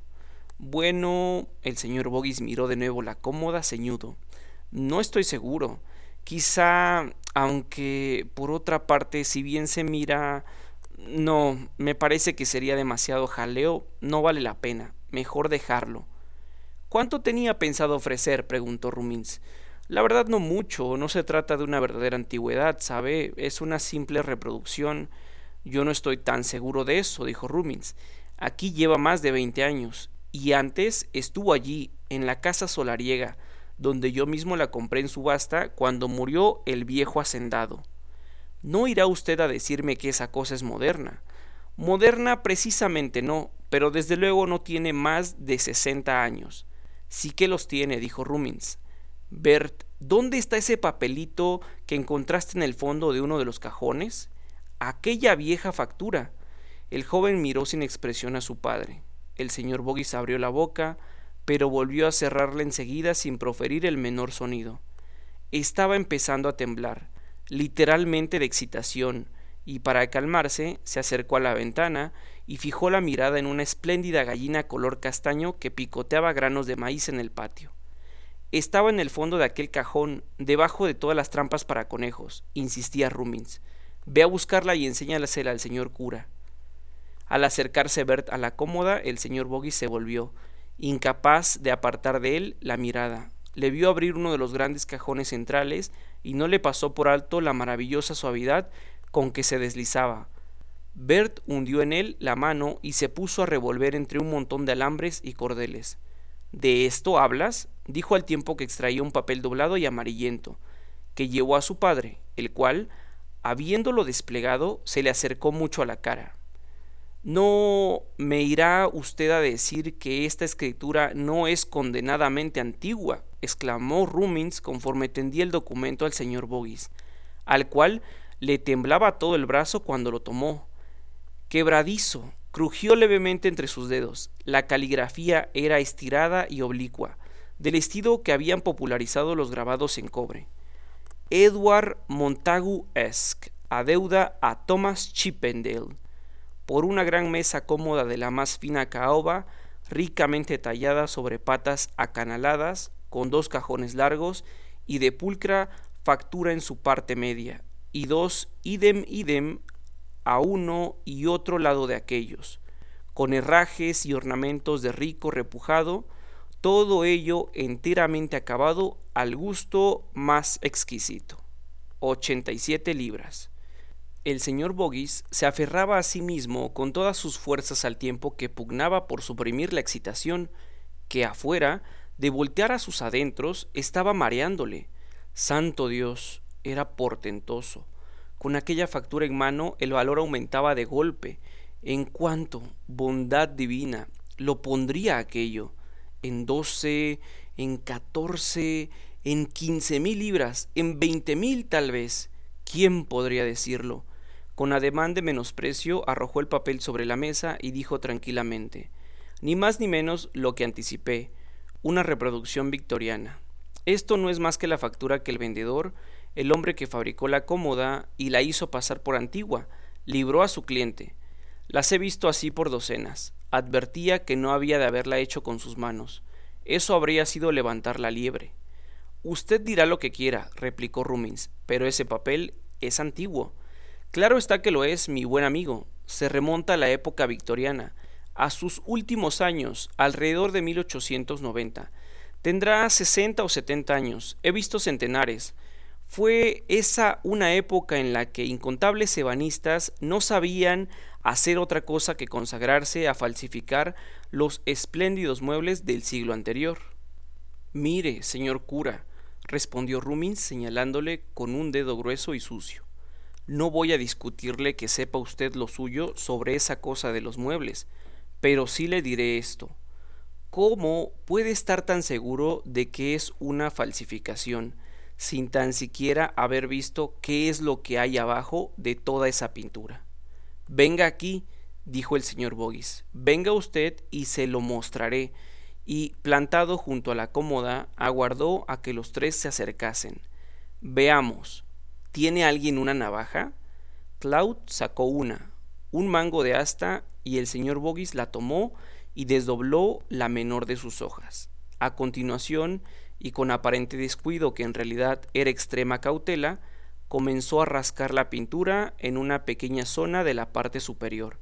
Bueno, el señor Boggis miró de nuevo la cómoda ceñudo. No estoy seguro. Quizá, aunque por otra parte, si bien se mira... No, me parece que sería demasiado jaleo. No vale la pena. Mejor dejarlo. ¿Cuánto tenía pensado ofrecer? preguntó Rumins. La verdad no mucho, no se trata de una verdadera antigüedad, ¿sabe? Es una simple reproducción. Yo no estoy tan seguro de eso, dijo Rumins. Aquí lleva más de veinte años, y antes estuvo allí, en la casa solariega, donde yo mismo la compré en subasta cuando murió el viejo hacendado. No irá usted a decirme que esa cosa es moderna. Moderna precisamente no, pero desde luego no tiene más de sesenta años. Sí que los tiene, dijo Rumins. Bert, ¿dónde está ese papelito que encontraste en el fondo de uno de los cajones? Aquella vieja factura. El joven miró sin expresión a su padre. El señor Boggis abrió la boca, pero volvió a cerrarla enseguida sin proferir el menor sonido. Estaba empezando a temblar, literalmente de excitación, y para calmarse se acercó a la ventana y fijó la mirada en una espléndida gallina color castaño que picoteaba granos de maíz en el patio. Estaba en el fondo de aquel cajón, debajo de todas las trampas para conejos, insistía Rumins. Ve a buscarla y enséñalasela al señor cura. Al acercarse Bert a la cómoda, el señor Boggy se volvió, incapaz de apartar de él la mirada. Le vio abrir uno de los grandes cajones centrales y no le pasó por alto la maravillosa suavidad con que se deslizaba. Bert hundió en él la mano y se puso a revolver entre un montón de alambres y cordeles. ¿De esto hablas? dijo al tiempo que extraía un papel doblado y amarillento, que llevó a su padre, el cual, habiéndolo desplegado, se le acercó mucho a la cara. ¿No me irá usted a decir que esta escritura no es condenadamente antigua? exclamó Rumins conforme tendía el documento al señor Boggis, al cual le temblaba todo el brazo cuando lo tomó. Quebradizo, Crujió levemente entre sus dedos. La caligrafía era estirada y oblicua, del estilo que habían popularizado los grabados en cobre. Edward Montagu Esk, adeuda a Thomas Chippendale, por una gran mesa cómoda de la más fina caoba, ricamente tallada sobre patas acanaladas, con dos cajones largos y de pulcra factura en su parte media, y dos idem idem a uno y otro lado de aquellos, con herrajes y ornamentos de rico repujado, todo ello enteramente acabado al gusto más exquisito. 87 libras. El señor Boggis se aferraba a sí mismo con todas sus fuerzas al tiempo que pugnaba por suprimir la excitación que afuera, de voltear a sus adentros, estaba mareándole. Santo Dios, era portentoso. Con aquella factura en mano el valor aumentaba de golpe. En cuanto, bondad divina, lo pondría aquello en doce, en catorce, en quince mil libras, en veinte mil tal vez. ¿Quién podría decirlo? Con ademán de menosprecio arrojó el papel sobre la mesa y dijo tranquilamente ni más ni menos lo que anticipé, una reproducción victoriana. Esto no es más que la factura que el vendedor, el hombre que fabricó la cómoda y la hizo pasar por antigua, libró a su cliente. Las he visto así por docenas. Advertía que no había de haberla hecho con sus manos. Eso habría sido levantar la liebre. Usted dirá lo que quiera, replicó Rumins, pero ese papel es antiguo. Claro está que lo es, mi buen amigo. Se remonta a la época victoriana, a sus últimos años, alrededor de 1890. Tendrá sesenta o setenta años. He visto centenares. Fue esa una época en la que incontables ebanistas no sabían hacer otra cosa que consagrarse a falsificar los espléndidos muebles del siglo anterior. Mire, señor cura, respondió Rumins señalándole con un dedo grueso y sucio. No voy a discutirle que sepa usted lo suyo sobre esa cosa de los muebles, pero sí le diré esto. ¿Cómo puede estar tan seguro de que es una falsificación? Sin tan siquiera haber visto qué es lo que hay abajo de toda esa pintura. Venga aquí, dijo el señor Boggis, venga usted y se lo mostraré. Y, plantado junto a la cómoda, aguardó a que los tres se acercasen. Veamos, ¿tiene alguien una navaja? Cloud sacó una, un mango de asta, y el señor Boggis la tomó y desdobló la menor de sus hojas. A continuación, y con aparente descuido que en realidad era extrema cautela, comenzó a rascar la pintura en una pequeña zona de la parte superior.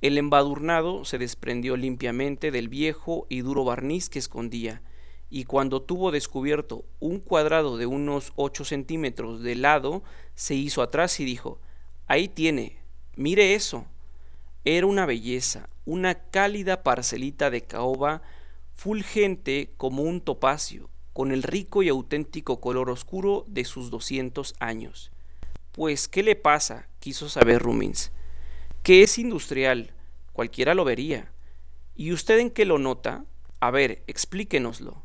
El embadurnado se desprendió limpiamente del viejo y duro barniz que escondía, y cuando tuvo descubierto un cuadrado de unos ocho centímetros de lado, se hizo atrás y dijo Ahí tiene, mire eso. Era una belleza, una cálida parcelita de caoba fulgente como un topacio, con el rico y auténtico color oscuro de sus doscientos años. Pues, ¿qué le pasa? quiso saber Rumins. Que es industrial, cualquiera lo vería. ¿Y usted en qué lo nota? A ver, explíquenoslo.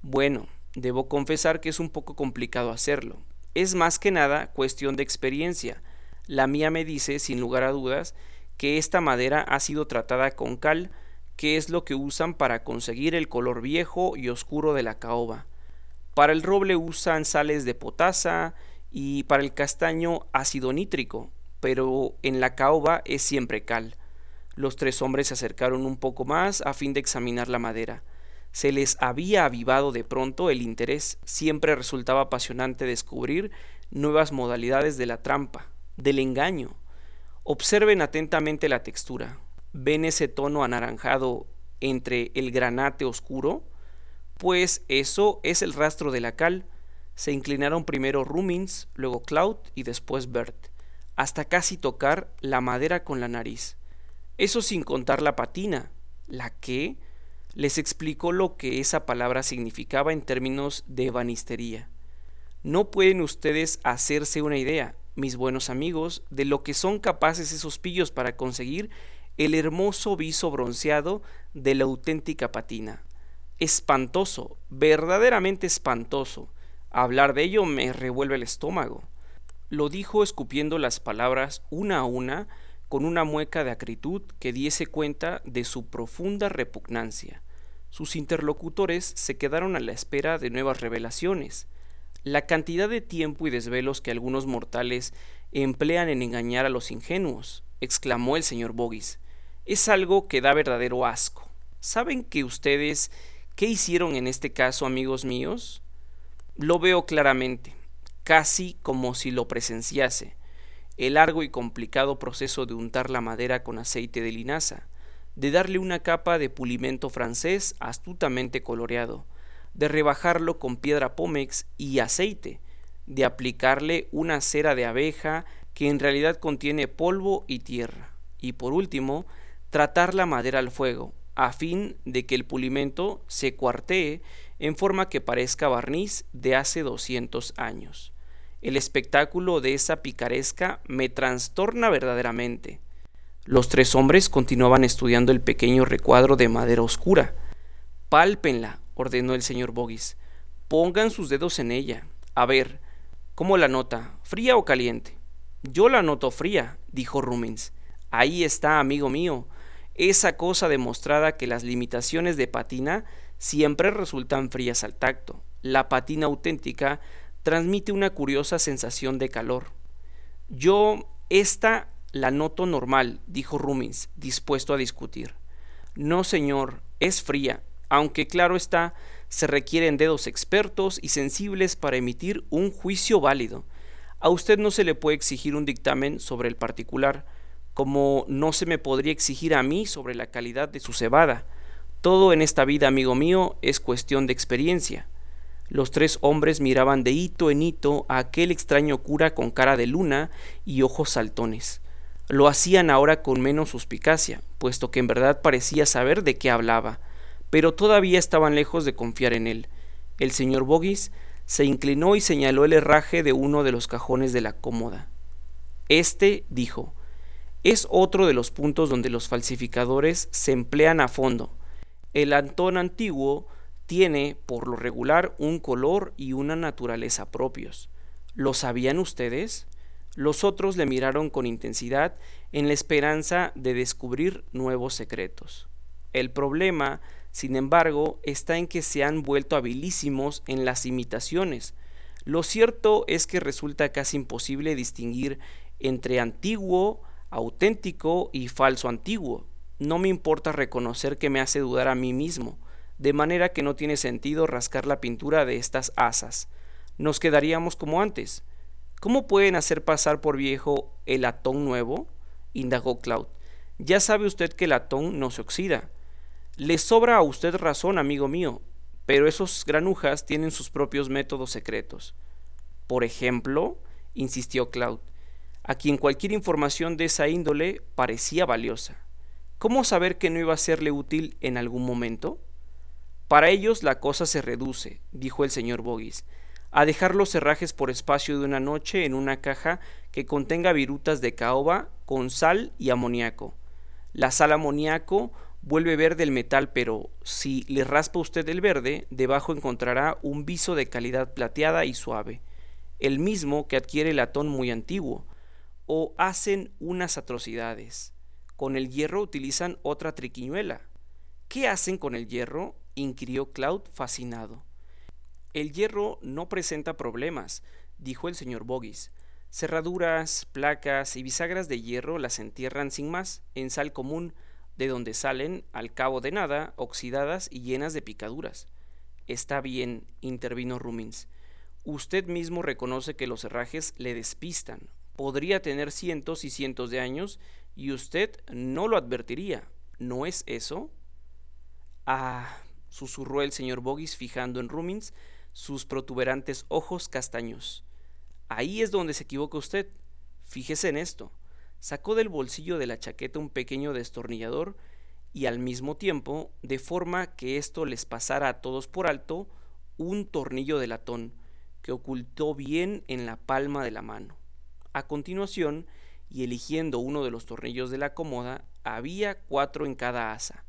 Bueno, debo confesar que es un poco complicado hacerlo. Es más que nada cuestión de experiencia. La mía me dice, sin lugar a dudas, que esta madera ha sido tratada con cal, que es lo que usan para conseguir el color viejo y oscuro de la caoba. Para el roble usan sales de potasa y para el castaño ácido nítrico, pero en la caoba es siempre cal. Los tres hombres se acercaron un poco más a fin de examinar la madera. Se les había avivado de pronto el interés, siempre resultaba apasionante descubrir nuevas modalidades de la trampa, del engaño. Observen atentamente la textura ven ese tono anaranjado entre el granate oscuro, pues eso es el rastro de la cal. Se inclinaron primero Rumins, luego Cloud y después Bert, hasta casi tocar la madera con la nariz. Eso sin contar la patina. ¿La qué? Les explicó lo que esa palabra significaba en términos de banistería. No pueden ustedes hacerse una idea, mis buenos amigos, de lo que son capaces esos pillos para conseguir el hermoso viso bronceado de la auténtica patina. Espantoso, verdaderamente espantoso. Hablar de ello me revuelve el estómago. Lo dijo escupiendo las palabras una a una con una mueca de acritud que diese cuenta de su profunda repugnancia. Sus interlocutores se quedaron a la espera de nuevas revelaciones. La cantidad de tiempo y desvelos que algunos mortales emplean en engañar a los ingenuos, exclamó el señor Boggis es algo que da verdadero asco. ¿Saben que ustedes qué hicieron en este caso, amigos míos? Lo veo claramente, casi como si lo presenciase. El largo y complicado proceso de untar la madera con aceite de linaza, de darle una capa de pulimento francés astutamente coloreado, de rebajarlo con piedra pómex y aceite, de aplicarle una cera de abeja que en realidad contiene polvo y tierra, y por último, tratar la madera al fuego, a fin de que el pulimento se cuartee en forma que parezca barniz de hace 200 años. El espectáculo de esa picaresca me trastorna verdaderamente. Los tres hombres continuaban estudiando el pequeño recuadro de madera oscura. Pálpenla, ordenó el señor Boggis. Pongan sus dedos en ella. A ver, ¿cómo la nota? ¿Fría o caliente? Yo la noto fría, dijo Rumens. Ahí está, amigo mío esa cosa demostrada que las limitaciones de patina siempre resultan frías al tacto. La patina auténtica transmite una curiosa sensación de calor. Yo esta la noto normal, dijo Rumins, dispuesto a discutir. No, señor, es fría, aunque claro está, se requieren dedos expertos y sensibles para emitir un juicio válido. A usted no se le puede exigir un dictamen sobre el particular, como no se me podría exigir a mí sobre la calidad de su cebada. Todo en esta vida, amigo mío, es cuestión de experiencia. Los tres hombres miraban de hito en hito a aquel extraño cura con cara de luna y ojos saltones. Lo hacían ahora con menos suspicacia, puesto que en verdad parecía saber de qué hablaba, pero todavía estaban lejos de confiar en él. El señor Boggis se inclinó y señaló el herraje de uno de los cajones de la cómoda. Este dijo es otro de los puntos donde los falsificadores se emplean a fondo. El Antón antiguo Tiene, por lo regular, un color y una naturaleza propios. ¿Lo sabían ustedes? Los otros le miraron con intensidad en la esperanza de descubrir nuevos secretos. El problema, sin embargo, está en que se han vuelto habilísimos en las imitaciones. Lo cierto es que resulta casi imposible distinguir entre antiguo, auténtico y falso antiguo. No me importa reconocer que me hace dudar a mí mismo, de manera que no tiene sentido rascar la pintura de estas asas. Nos quedaríamos como antes. ¿Cómo pueden hacer pasar por viejo el latón nuevo? indagó Cloud. Ya sabe usted que el latón no se oxida. Le sobra a usted razón, amigo mío, pero esos granujas tienen sus propios métodos secretos. Por ejemplo, insistió Cloud, a quien cualquier información de esa índole parecía valiosa. ¿Cómo saber que no iba a serle útil en algún momento? Para ellos la cosa se reduce, dijo el señor Boggis, a dejar los herrajes por espacio de una noche en una caja que contenga virutas de caoba con sal y amoníaco. La sal amoníaco vuelve verde el metal, pero si le raspa usted el verde, debajo encontrará un viso de calidad plateada y suave, el mismo que adquiere el latón muy antiguo, o hacen unas atrocidades. Con el hierro utilizan otra triquiñuela. ¿Qué hacen con el hierro? inquirió Cloud fascinado. El hierro no presenta problemas, dijo el señor Boggis. Cerraduras, placas y bisagras de hierro las entierran sin más en sal común, de donde salen, al cabo de nada, oxidadas y llenas de picaduras. Está bien, intervino Rumins. Usted mismo reconoce que los herrajes le despistan. Podría tener cientos y cientos de años y usted no lo advertiría. ¿No es eso? Ah, susurró el señor Boggis fijando en Rumins sus protuberantes ojos castaños. Ahí es donde se equivoca usted. Fíjese en esto. Sacó del bolsillo de la chaqueta un pequeño destornillador y al mismo tiempo, de forma que esto les pasara a todos por alto, un tornillo de latón que ocultó bien en la palma de la mano. A continuación, y eligiendo uno de los tornillos de la cómoda, había cuatro en cada asa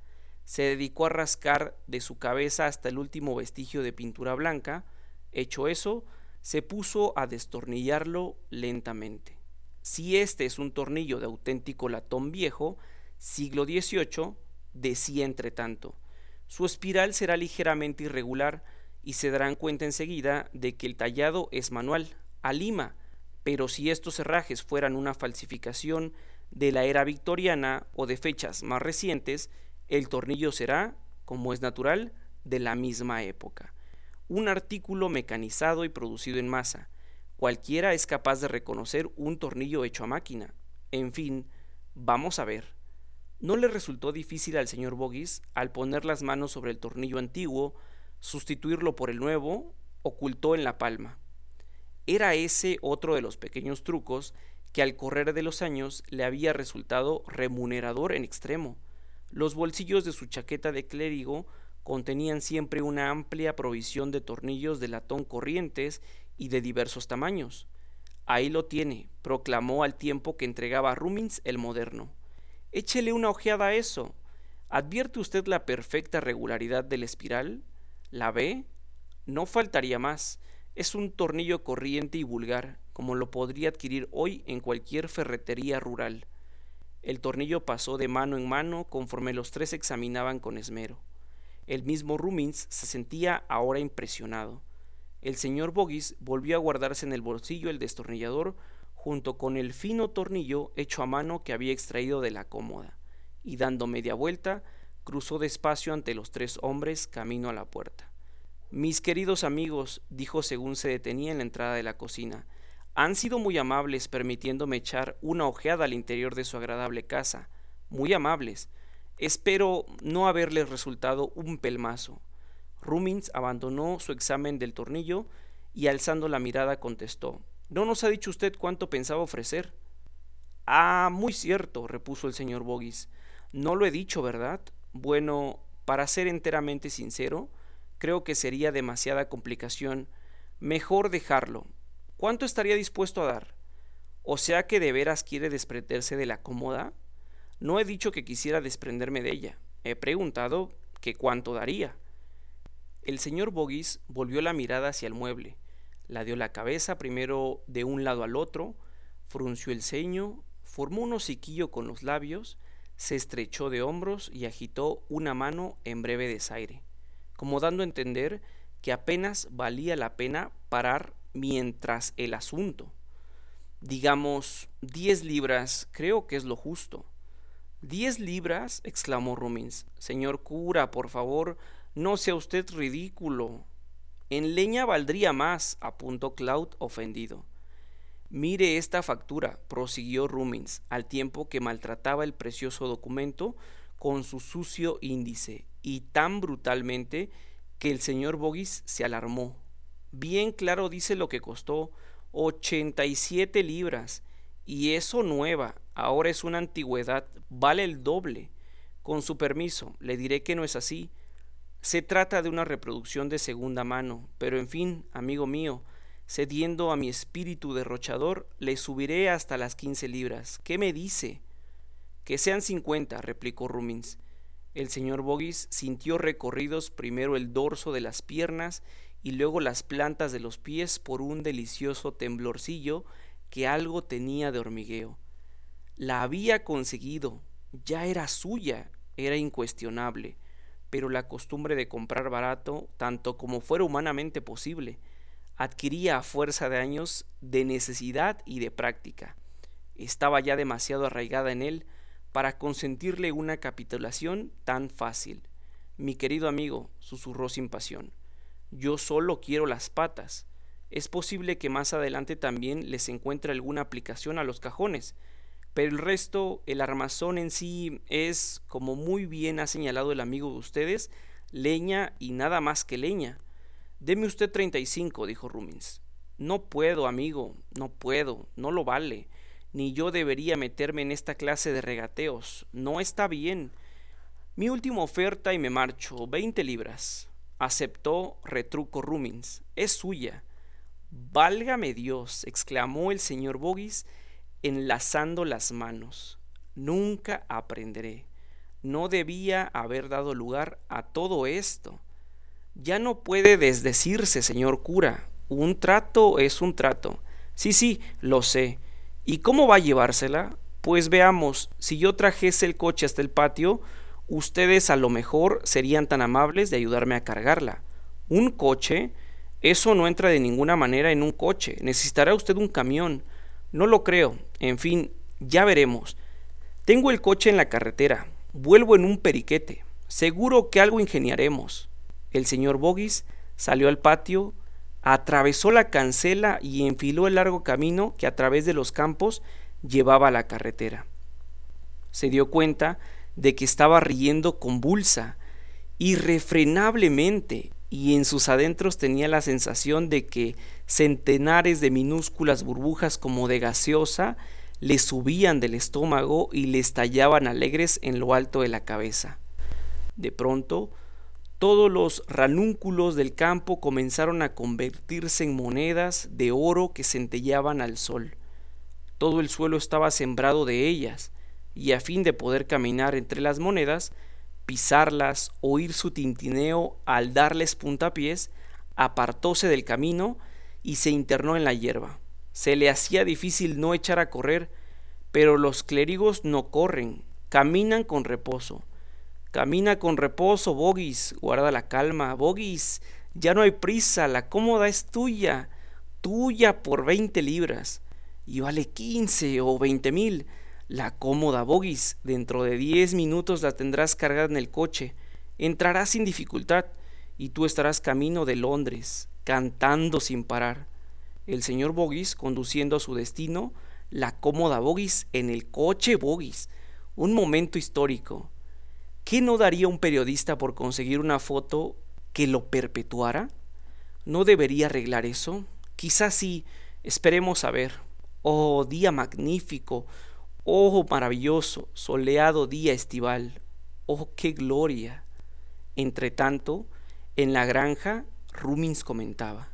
se dedicó a rascar de su cabeza hasta el último vestigio de pintura blanca. Hecho eso, se puso a destornillarlo lentamente. Si este es un tornillo de auténtico latón viejo, siglo XVIII, decía entre tanto, su espiral será ligeramente irregular y se darán cuenta enseguida de que el tallado es manual, a lima, pero si estos herrajes fueran una falsificación de la era victoriana o de fechas más recientes, el tornillo será, como es natural, de la misma época. Un artículo mecanizado y producido en masa. Cualquiera es capaz de reconocer un tornillo hecho a máquina. En fin, vamos a ver. No le resultó difícil al señor Boggis, al poner las manos sobre el tornillo antiguo, sustituirlo por el nuevo, ocultó en la palma. Era ese otro de los pequeños trucos que al correr de los años le había resultado remunerador en extremo. Los bolsillos de su chaqueta de clérigo contenían siempre una amplia provisión de tornillos de latón corrientes y de diversos tamaños. Ahí lo tiene, proclamó al tiempo que entregaba a Rumins el moderno. Échele una ojeada a eso. ¿Advierte usted la perfecta regularidad de la espiral? ¿La ve? No faltaría más. Es un tornillo corriente y vulgar, como lo podría adquirir hoy en cualquier ferretería rural. El tornillo pasó de mano en mano conforme los tres examinaban con esmero. El mismo Rumins se sentía ahora impresionado. El señor Boggis volvió a guardarse en el bolsillo el destornillador junto con el fino tornillo hecho a mano que había extraído de la cómoda, y dando media vuelta, cruzó despacio ante los tres hombres camino a la puerta. Mis queridos amigos, dijo según se detenía en la entrada de la cocina, han sido muy amables permitiéndome echar una ojeada al interior de su agradable casa. Muy amables. Espero no haberles resultado un pelmazo. Rumins abandonó su examen del tornillo y alzando la mirada contestó ¿No nos ha dicho usted cuánto pensaba ofrecer? Ah, muy cierto, repuso el señor Boggis. No lo he dicho, ¿verdad? Bueno, para ser enteramente sincero, creo que sería demasiada complicación. Mejor dejarlo. ¿Cuánto estaría dispuesto a dar? O sea que de veras quiere desprenderse de la cómoda. No he dicho que quisiera desprenderme de ella. He preguntado que cuánto daría. El señor Boggis volvió la mirada hacia el mueble, la dio la cabeza primero de un lado al otro, frunció el ceño, formó un hociquillo con los labios, se estrechó de hombros y agitó una mano en breve desaire, como dando a entender que apenas valía la pena parar mientras el asunto. Digamos, diez libras, creo que es lo justo. ¿Diez libras? exclamó Rumins. Señor cura, por favor, no sea usted ridículo. En leña valdría más, apuntó Cloud ofendido. Mire esta factura, prosiguió Rumins, al tiempo que maltrataba el precioso documento con su sucio índice, y tan brutalmente que el señor Boggis se alarmó. Bien claro dice lo que costó, ochenta y siete libras, y eso nueva, ahora es una antigüedad, vale el doble. Con su permiso, le diré que no es así. Se trata de una reproducción de segunda mano, pero en fin, amigo mío, cediendo a mi espíritu derrochador, le subiré hasta las quince libras. ¿Qué me dice? Que sean cincuenta, replicó Rumins. El señor Boggis sintió recorridos primero el dorso de las piernas y luego las plantas de los pies por un delicioso temblorcillo que algo tenía de hormigueo. La había conseguido, ya era suya, era incuestionable, pero la costumbre de comprar barato, tanto como fuera humanamente posible, adquiría a fuerza de años de necesidad y de práctica. Estaba ya demasiado arraigada en él para consentirle una capitulación tan fácil. Mi querido amigo, susurró sin pasión, yo solo quiero las patas. Es posible que más adelante también les encuentre alguna aplicación a los cajones, pero el resto, el armazón en sí es, como muy bien ha señalado el amigo de ustedes, leña y nada más que leña. Deme usted treinta y cinco, dijo Rumins. No puedo, amigo, no puedo, no lo vale. Ni yo debería meterme en esta clase de regateos. No está bien. Mi última oferta y me marcho. Veinte libras. Aceptó retruco Rumins. Es suya. Válgame Dios, exclamó el señor Boggis, enlazando las manos. Nunca aprenderé. No debía haber dado lugar a todo esto. Ya no puede desdecirse, señor cura. Un trato es un trato. Sí, sí, lo sé. ¿Y cómo va a llevársela? Pues veamos, si yo trajese el coche hasta el patio, ustedes a lo mejor serían tan amables de ayudarme a cargarla. ¿Un coche? Eso no entra de ninguna manera en un coche. Necesitará usted un camión. No lo creo. En fin, ya veremos. Tengo el coche en la carretera. Vuelvo en un periquete. Seguro que algo ingeniaremos. El señor Boggis salió al patio, atravesó la cancela y enfiló el largo camino que a través de los campos llevaba a la carretera. Se dio cuenta de que estaba riendo convulsa, irrefrenablemente, y en sus adentros tenía la sensación de que centenares de minúsculas burbujas como de gaseosa le subían del estómago y le estallaban alegres en lo alto de la cabeza. De pronto, todos los ranúnculos del campo comenzaron a convertirse en monedas de oro que centellaban al sol. Todo el suelo estaba sembrado de ellas, y a fin de poder caminar entre las monedas, pisarlas, oír su tintineo al darles puntapiés, apartóse del camino y se internó en la hierba. Se le hacía difícil no echar a correr, pero los clérigos no corren, caminan con reposo Camina con reposo, Bogis, guarda la calma, Bogis, ya no hay prisa, la cómoda es tuya, tuya por veinte libras, y vale quince o veinte mil. La cómoda, Bogis, dentro de diez minutos la tendrás cargada en el coche, entrarás sin dificultad, y tú estarás camino de Londres, cantando sin parar. El señor Bogis conduciendo a su destino, la cómoda Bogis en el coche Bogis. Un momento histórico ¿Qué no daría un periodista por conseguir una foto que lo perpetuara? ¿No debería arreglar eso? Quizás sí, esperemos a ver. Oh, día magnífico, oh, maravilloso, soleado día estival, oh, qué gloria. Entretanto, en la granja, Rumins comentaba,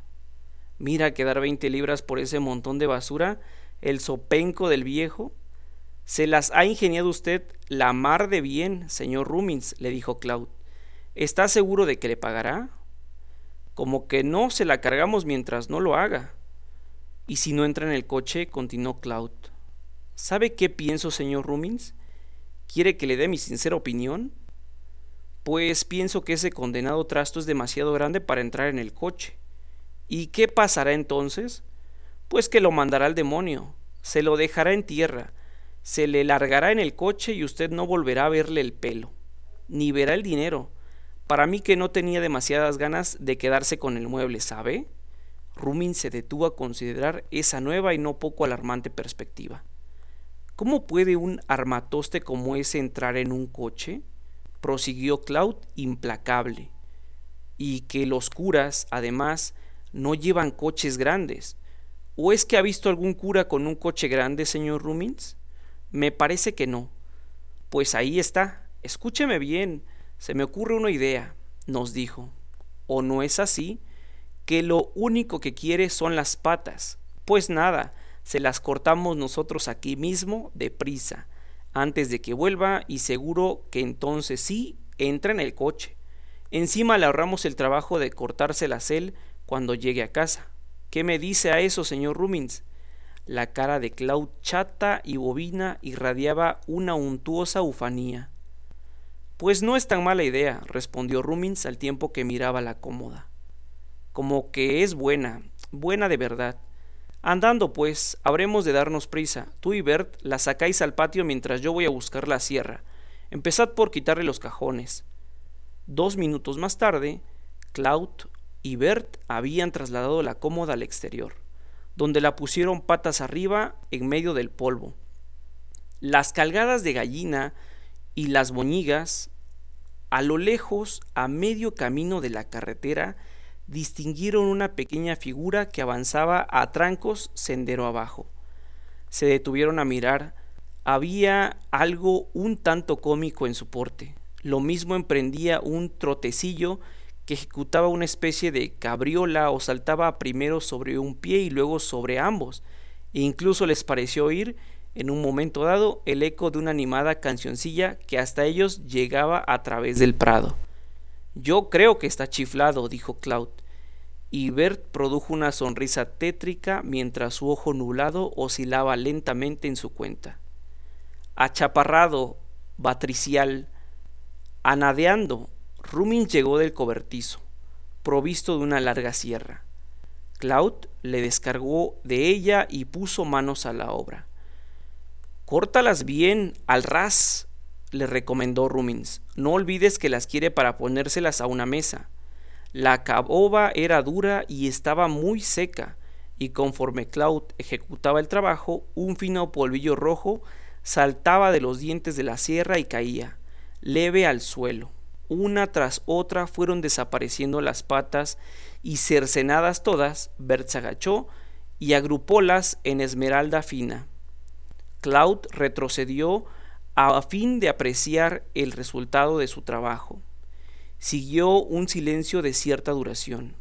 mira que dar veinte libras por ese montón de basura, el sopenco del viejo, se las ha ingeniado usted la mar de bien, señor Rumins, le dijo Cloud. ¿Está seguro de que le pagará? Como que no se la cargamos mientras no lo haga. Y si no entra en el coche, continuó Cloud. ¿Sabe qué pienso, señor Rumins? ¿Quiere que le dé mi sincera opinión? Pues pienso que ese condenado trasto es demasiado grande para entrar en el coche. ¿Y qué pasará entonces? Pues que lo mandará al demonio, se lo dejará en tierra, se le largará en el coche y usted no volverá a verle el pelo, ni verá el dinero. Para mí que no tenía demasiadas ganas de quedarse con el mueble, ¿sabe? Rumin se detuvo a considerar esa nueva y no poco alarmante perspectiva. ¿Cómo puede un armatoste como ese entrar en un coche? prosiguió Cloud implacable. Y que los curas, además, no llevan coches grandes. ¿O es que ha visto algún cura con un coche grande, señor Rumins? Me parece que no. Pues ahí está. Escúcheme bien. Se me ocurre una idea, nos dijo. ¿O no es así? Que lo único que quiere son las patas. Pues nada, se las cortamos nosotros aquí mismo, deprisa, antes de que vuelva y seguro que entonces sí entra en el coche. Encima le ahorramos el trabajo de cortárselas él cuando llegue a casa. ¿Qué me dice a eso, señor Rumins? La cara de Cloud chata y bovina irradiaba una untuosa ufanía. Pues no es tan mala idea, respondió Rumins al tiempo que miraba la cómoda. Como que es buena, buena de verdad. Andando, pues, habremos de darnos prisa. Tú y Bert la sacáis al patio mientras yo voy a buscar la sierra. Empezad por quitarle los cajones. Dos minutos más tarde, Cloud y Bert habían trasladado la cómoda al exterior, donde la pusieron patas arriba en medio del polvo. Las calgadas de gallina y las boñigas, a lo lejos, a medio camino de la carretera, distinguieron una pequeña figura que avanzaba a trancos sendero abajo. Se detuvieron a mirar. Había algo un tanto cómico en su porte. Lo mismo emprendía un trotecillo que ejecutaba una especie de cabriola o saltaba primero sobre un pie y luego sobre ambos, e incluso les pareció oír en un momento dado el eco de una animada cancioncilla que hasta ellos llegaba a través del prado. Yo creo que está chiflado, dijo Cloud y Bert produjo una sonrisa tétrica mientras su ojo nublado oscilaba lentamente en su cuenta. Achaparrado, batricial, anadeando, Rumin llegó del cobertizo, provisto de una larga sierra. Cloud le descargó de ella y puso manos a la obra. Córtalas bien, al ras, le recomendó Rumins. No olvides que las quiere para ponérselas a una mesa. La caoba era dura y estaba muy seca, y conforme Cloud ejecutaba el trabajo, un fino polvillo rojo saltaba de los dientes de la sierra y caía, leve al suelo. Una tras otra fueron desapareciendo las patas y cercenadas todas, Bert se agachó y agrupólas en esmeralda fina. Cloud retrocedió a fin de apreciar el resultado de su trabajo. Siguió un silencio de cierta duración.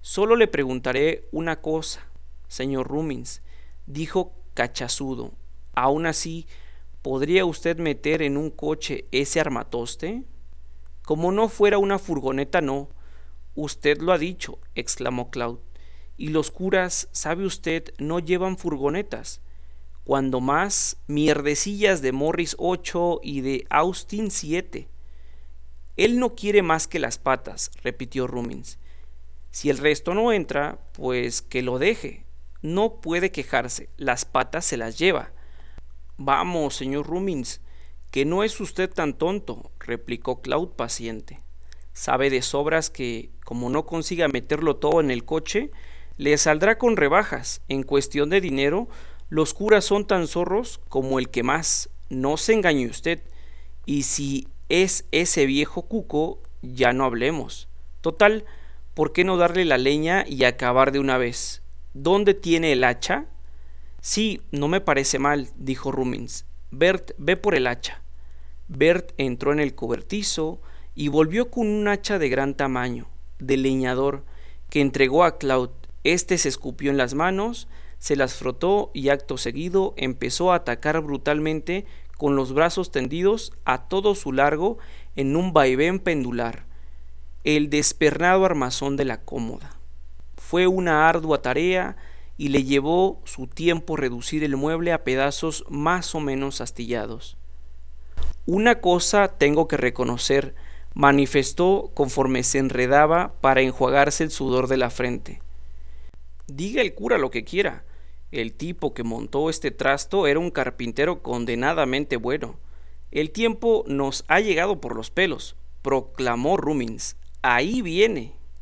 Solo le preguntaré una cosa, señor Rumins, dijo cachazudo. Aún así, ¿podría usted meter en un coche ese armatoste? Como no fuera una furgoneta, no. Usted lo ha dicho, exclamó Cloud. Y los curas, sabe usted, no llevan furgonetas. Cuando más, mierdecillas de Morris 8 y de Austin 7. Él no quiere más que las patas, repitió Rumins. Si el resto no entra, pues que lo deje. No puede quejarse, las patas se las lleva. Vamos, señor Rumins, que no es usted tan tonto, replicó Cloud paciente. Sabe de sobras que, como no consiga meterlo todo en el coche, le saldrá con rebajas. En cuestión de dinero, los curas son tan zorros como el que más. No se engañe usted. Y si es ese viejo cuco, ya no hablemos. Total, ¿por qué no darle la leña y acabar de una vez? ¿Dónde tiene el hacha? Sí, no me parece mal, dijo Rumins. Bert, ve por el hacha. Bert entró en el cobertizo y volvió con un hacha de gran tamaño, de leñador, que entregó a Cloud. Este se escupió en las manos, se las frotó y acto seguido empezó a atacar brutalmente con los brazos tendidos a todo su largo en un vaivén pendular. el despernado armazón de la cómoda. Fue una ardua tarea y le llevó su tiempo reducir el mueble a pedazos más o menos astillados. Una cosa tengo que reconocer, manifestó conforme se enredaba para enjuagarse el sudor de la frente. Diga el cura lo que quiera. El tipo que montó este trasto era un carpintero condenadamente bueno. El tiempo nos ha llegado por los pelos, proclamó Rumins. Ahí viene.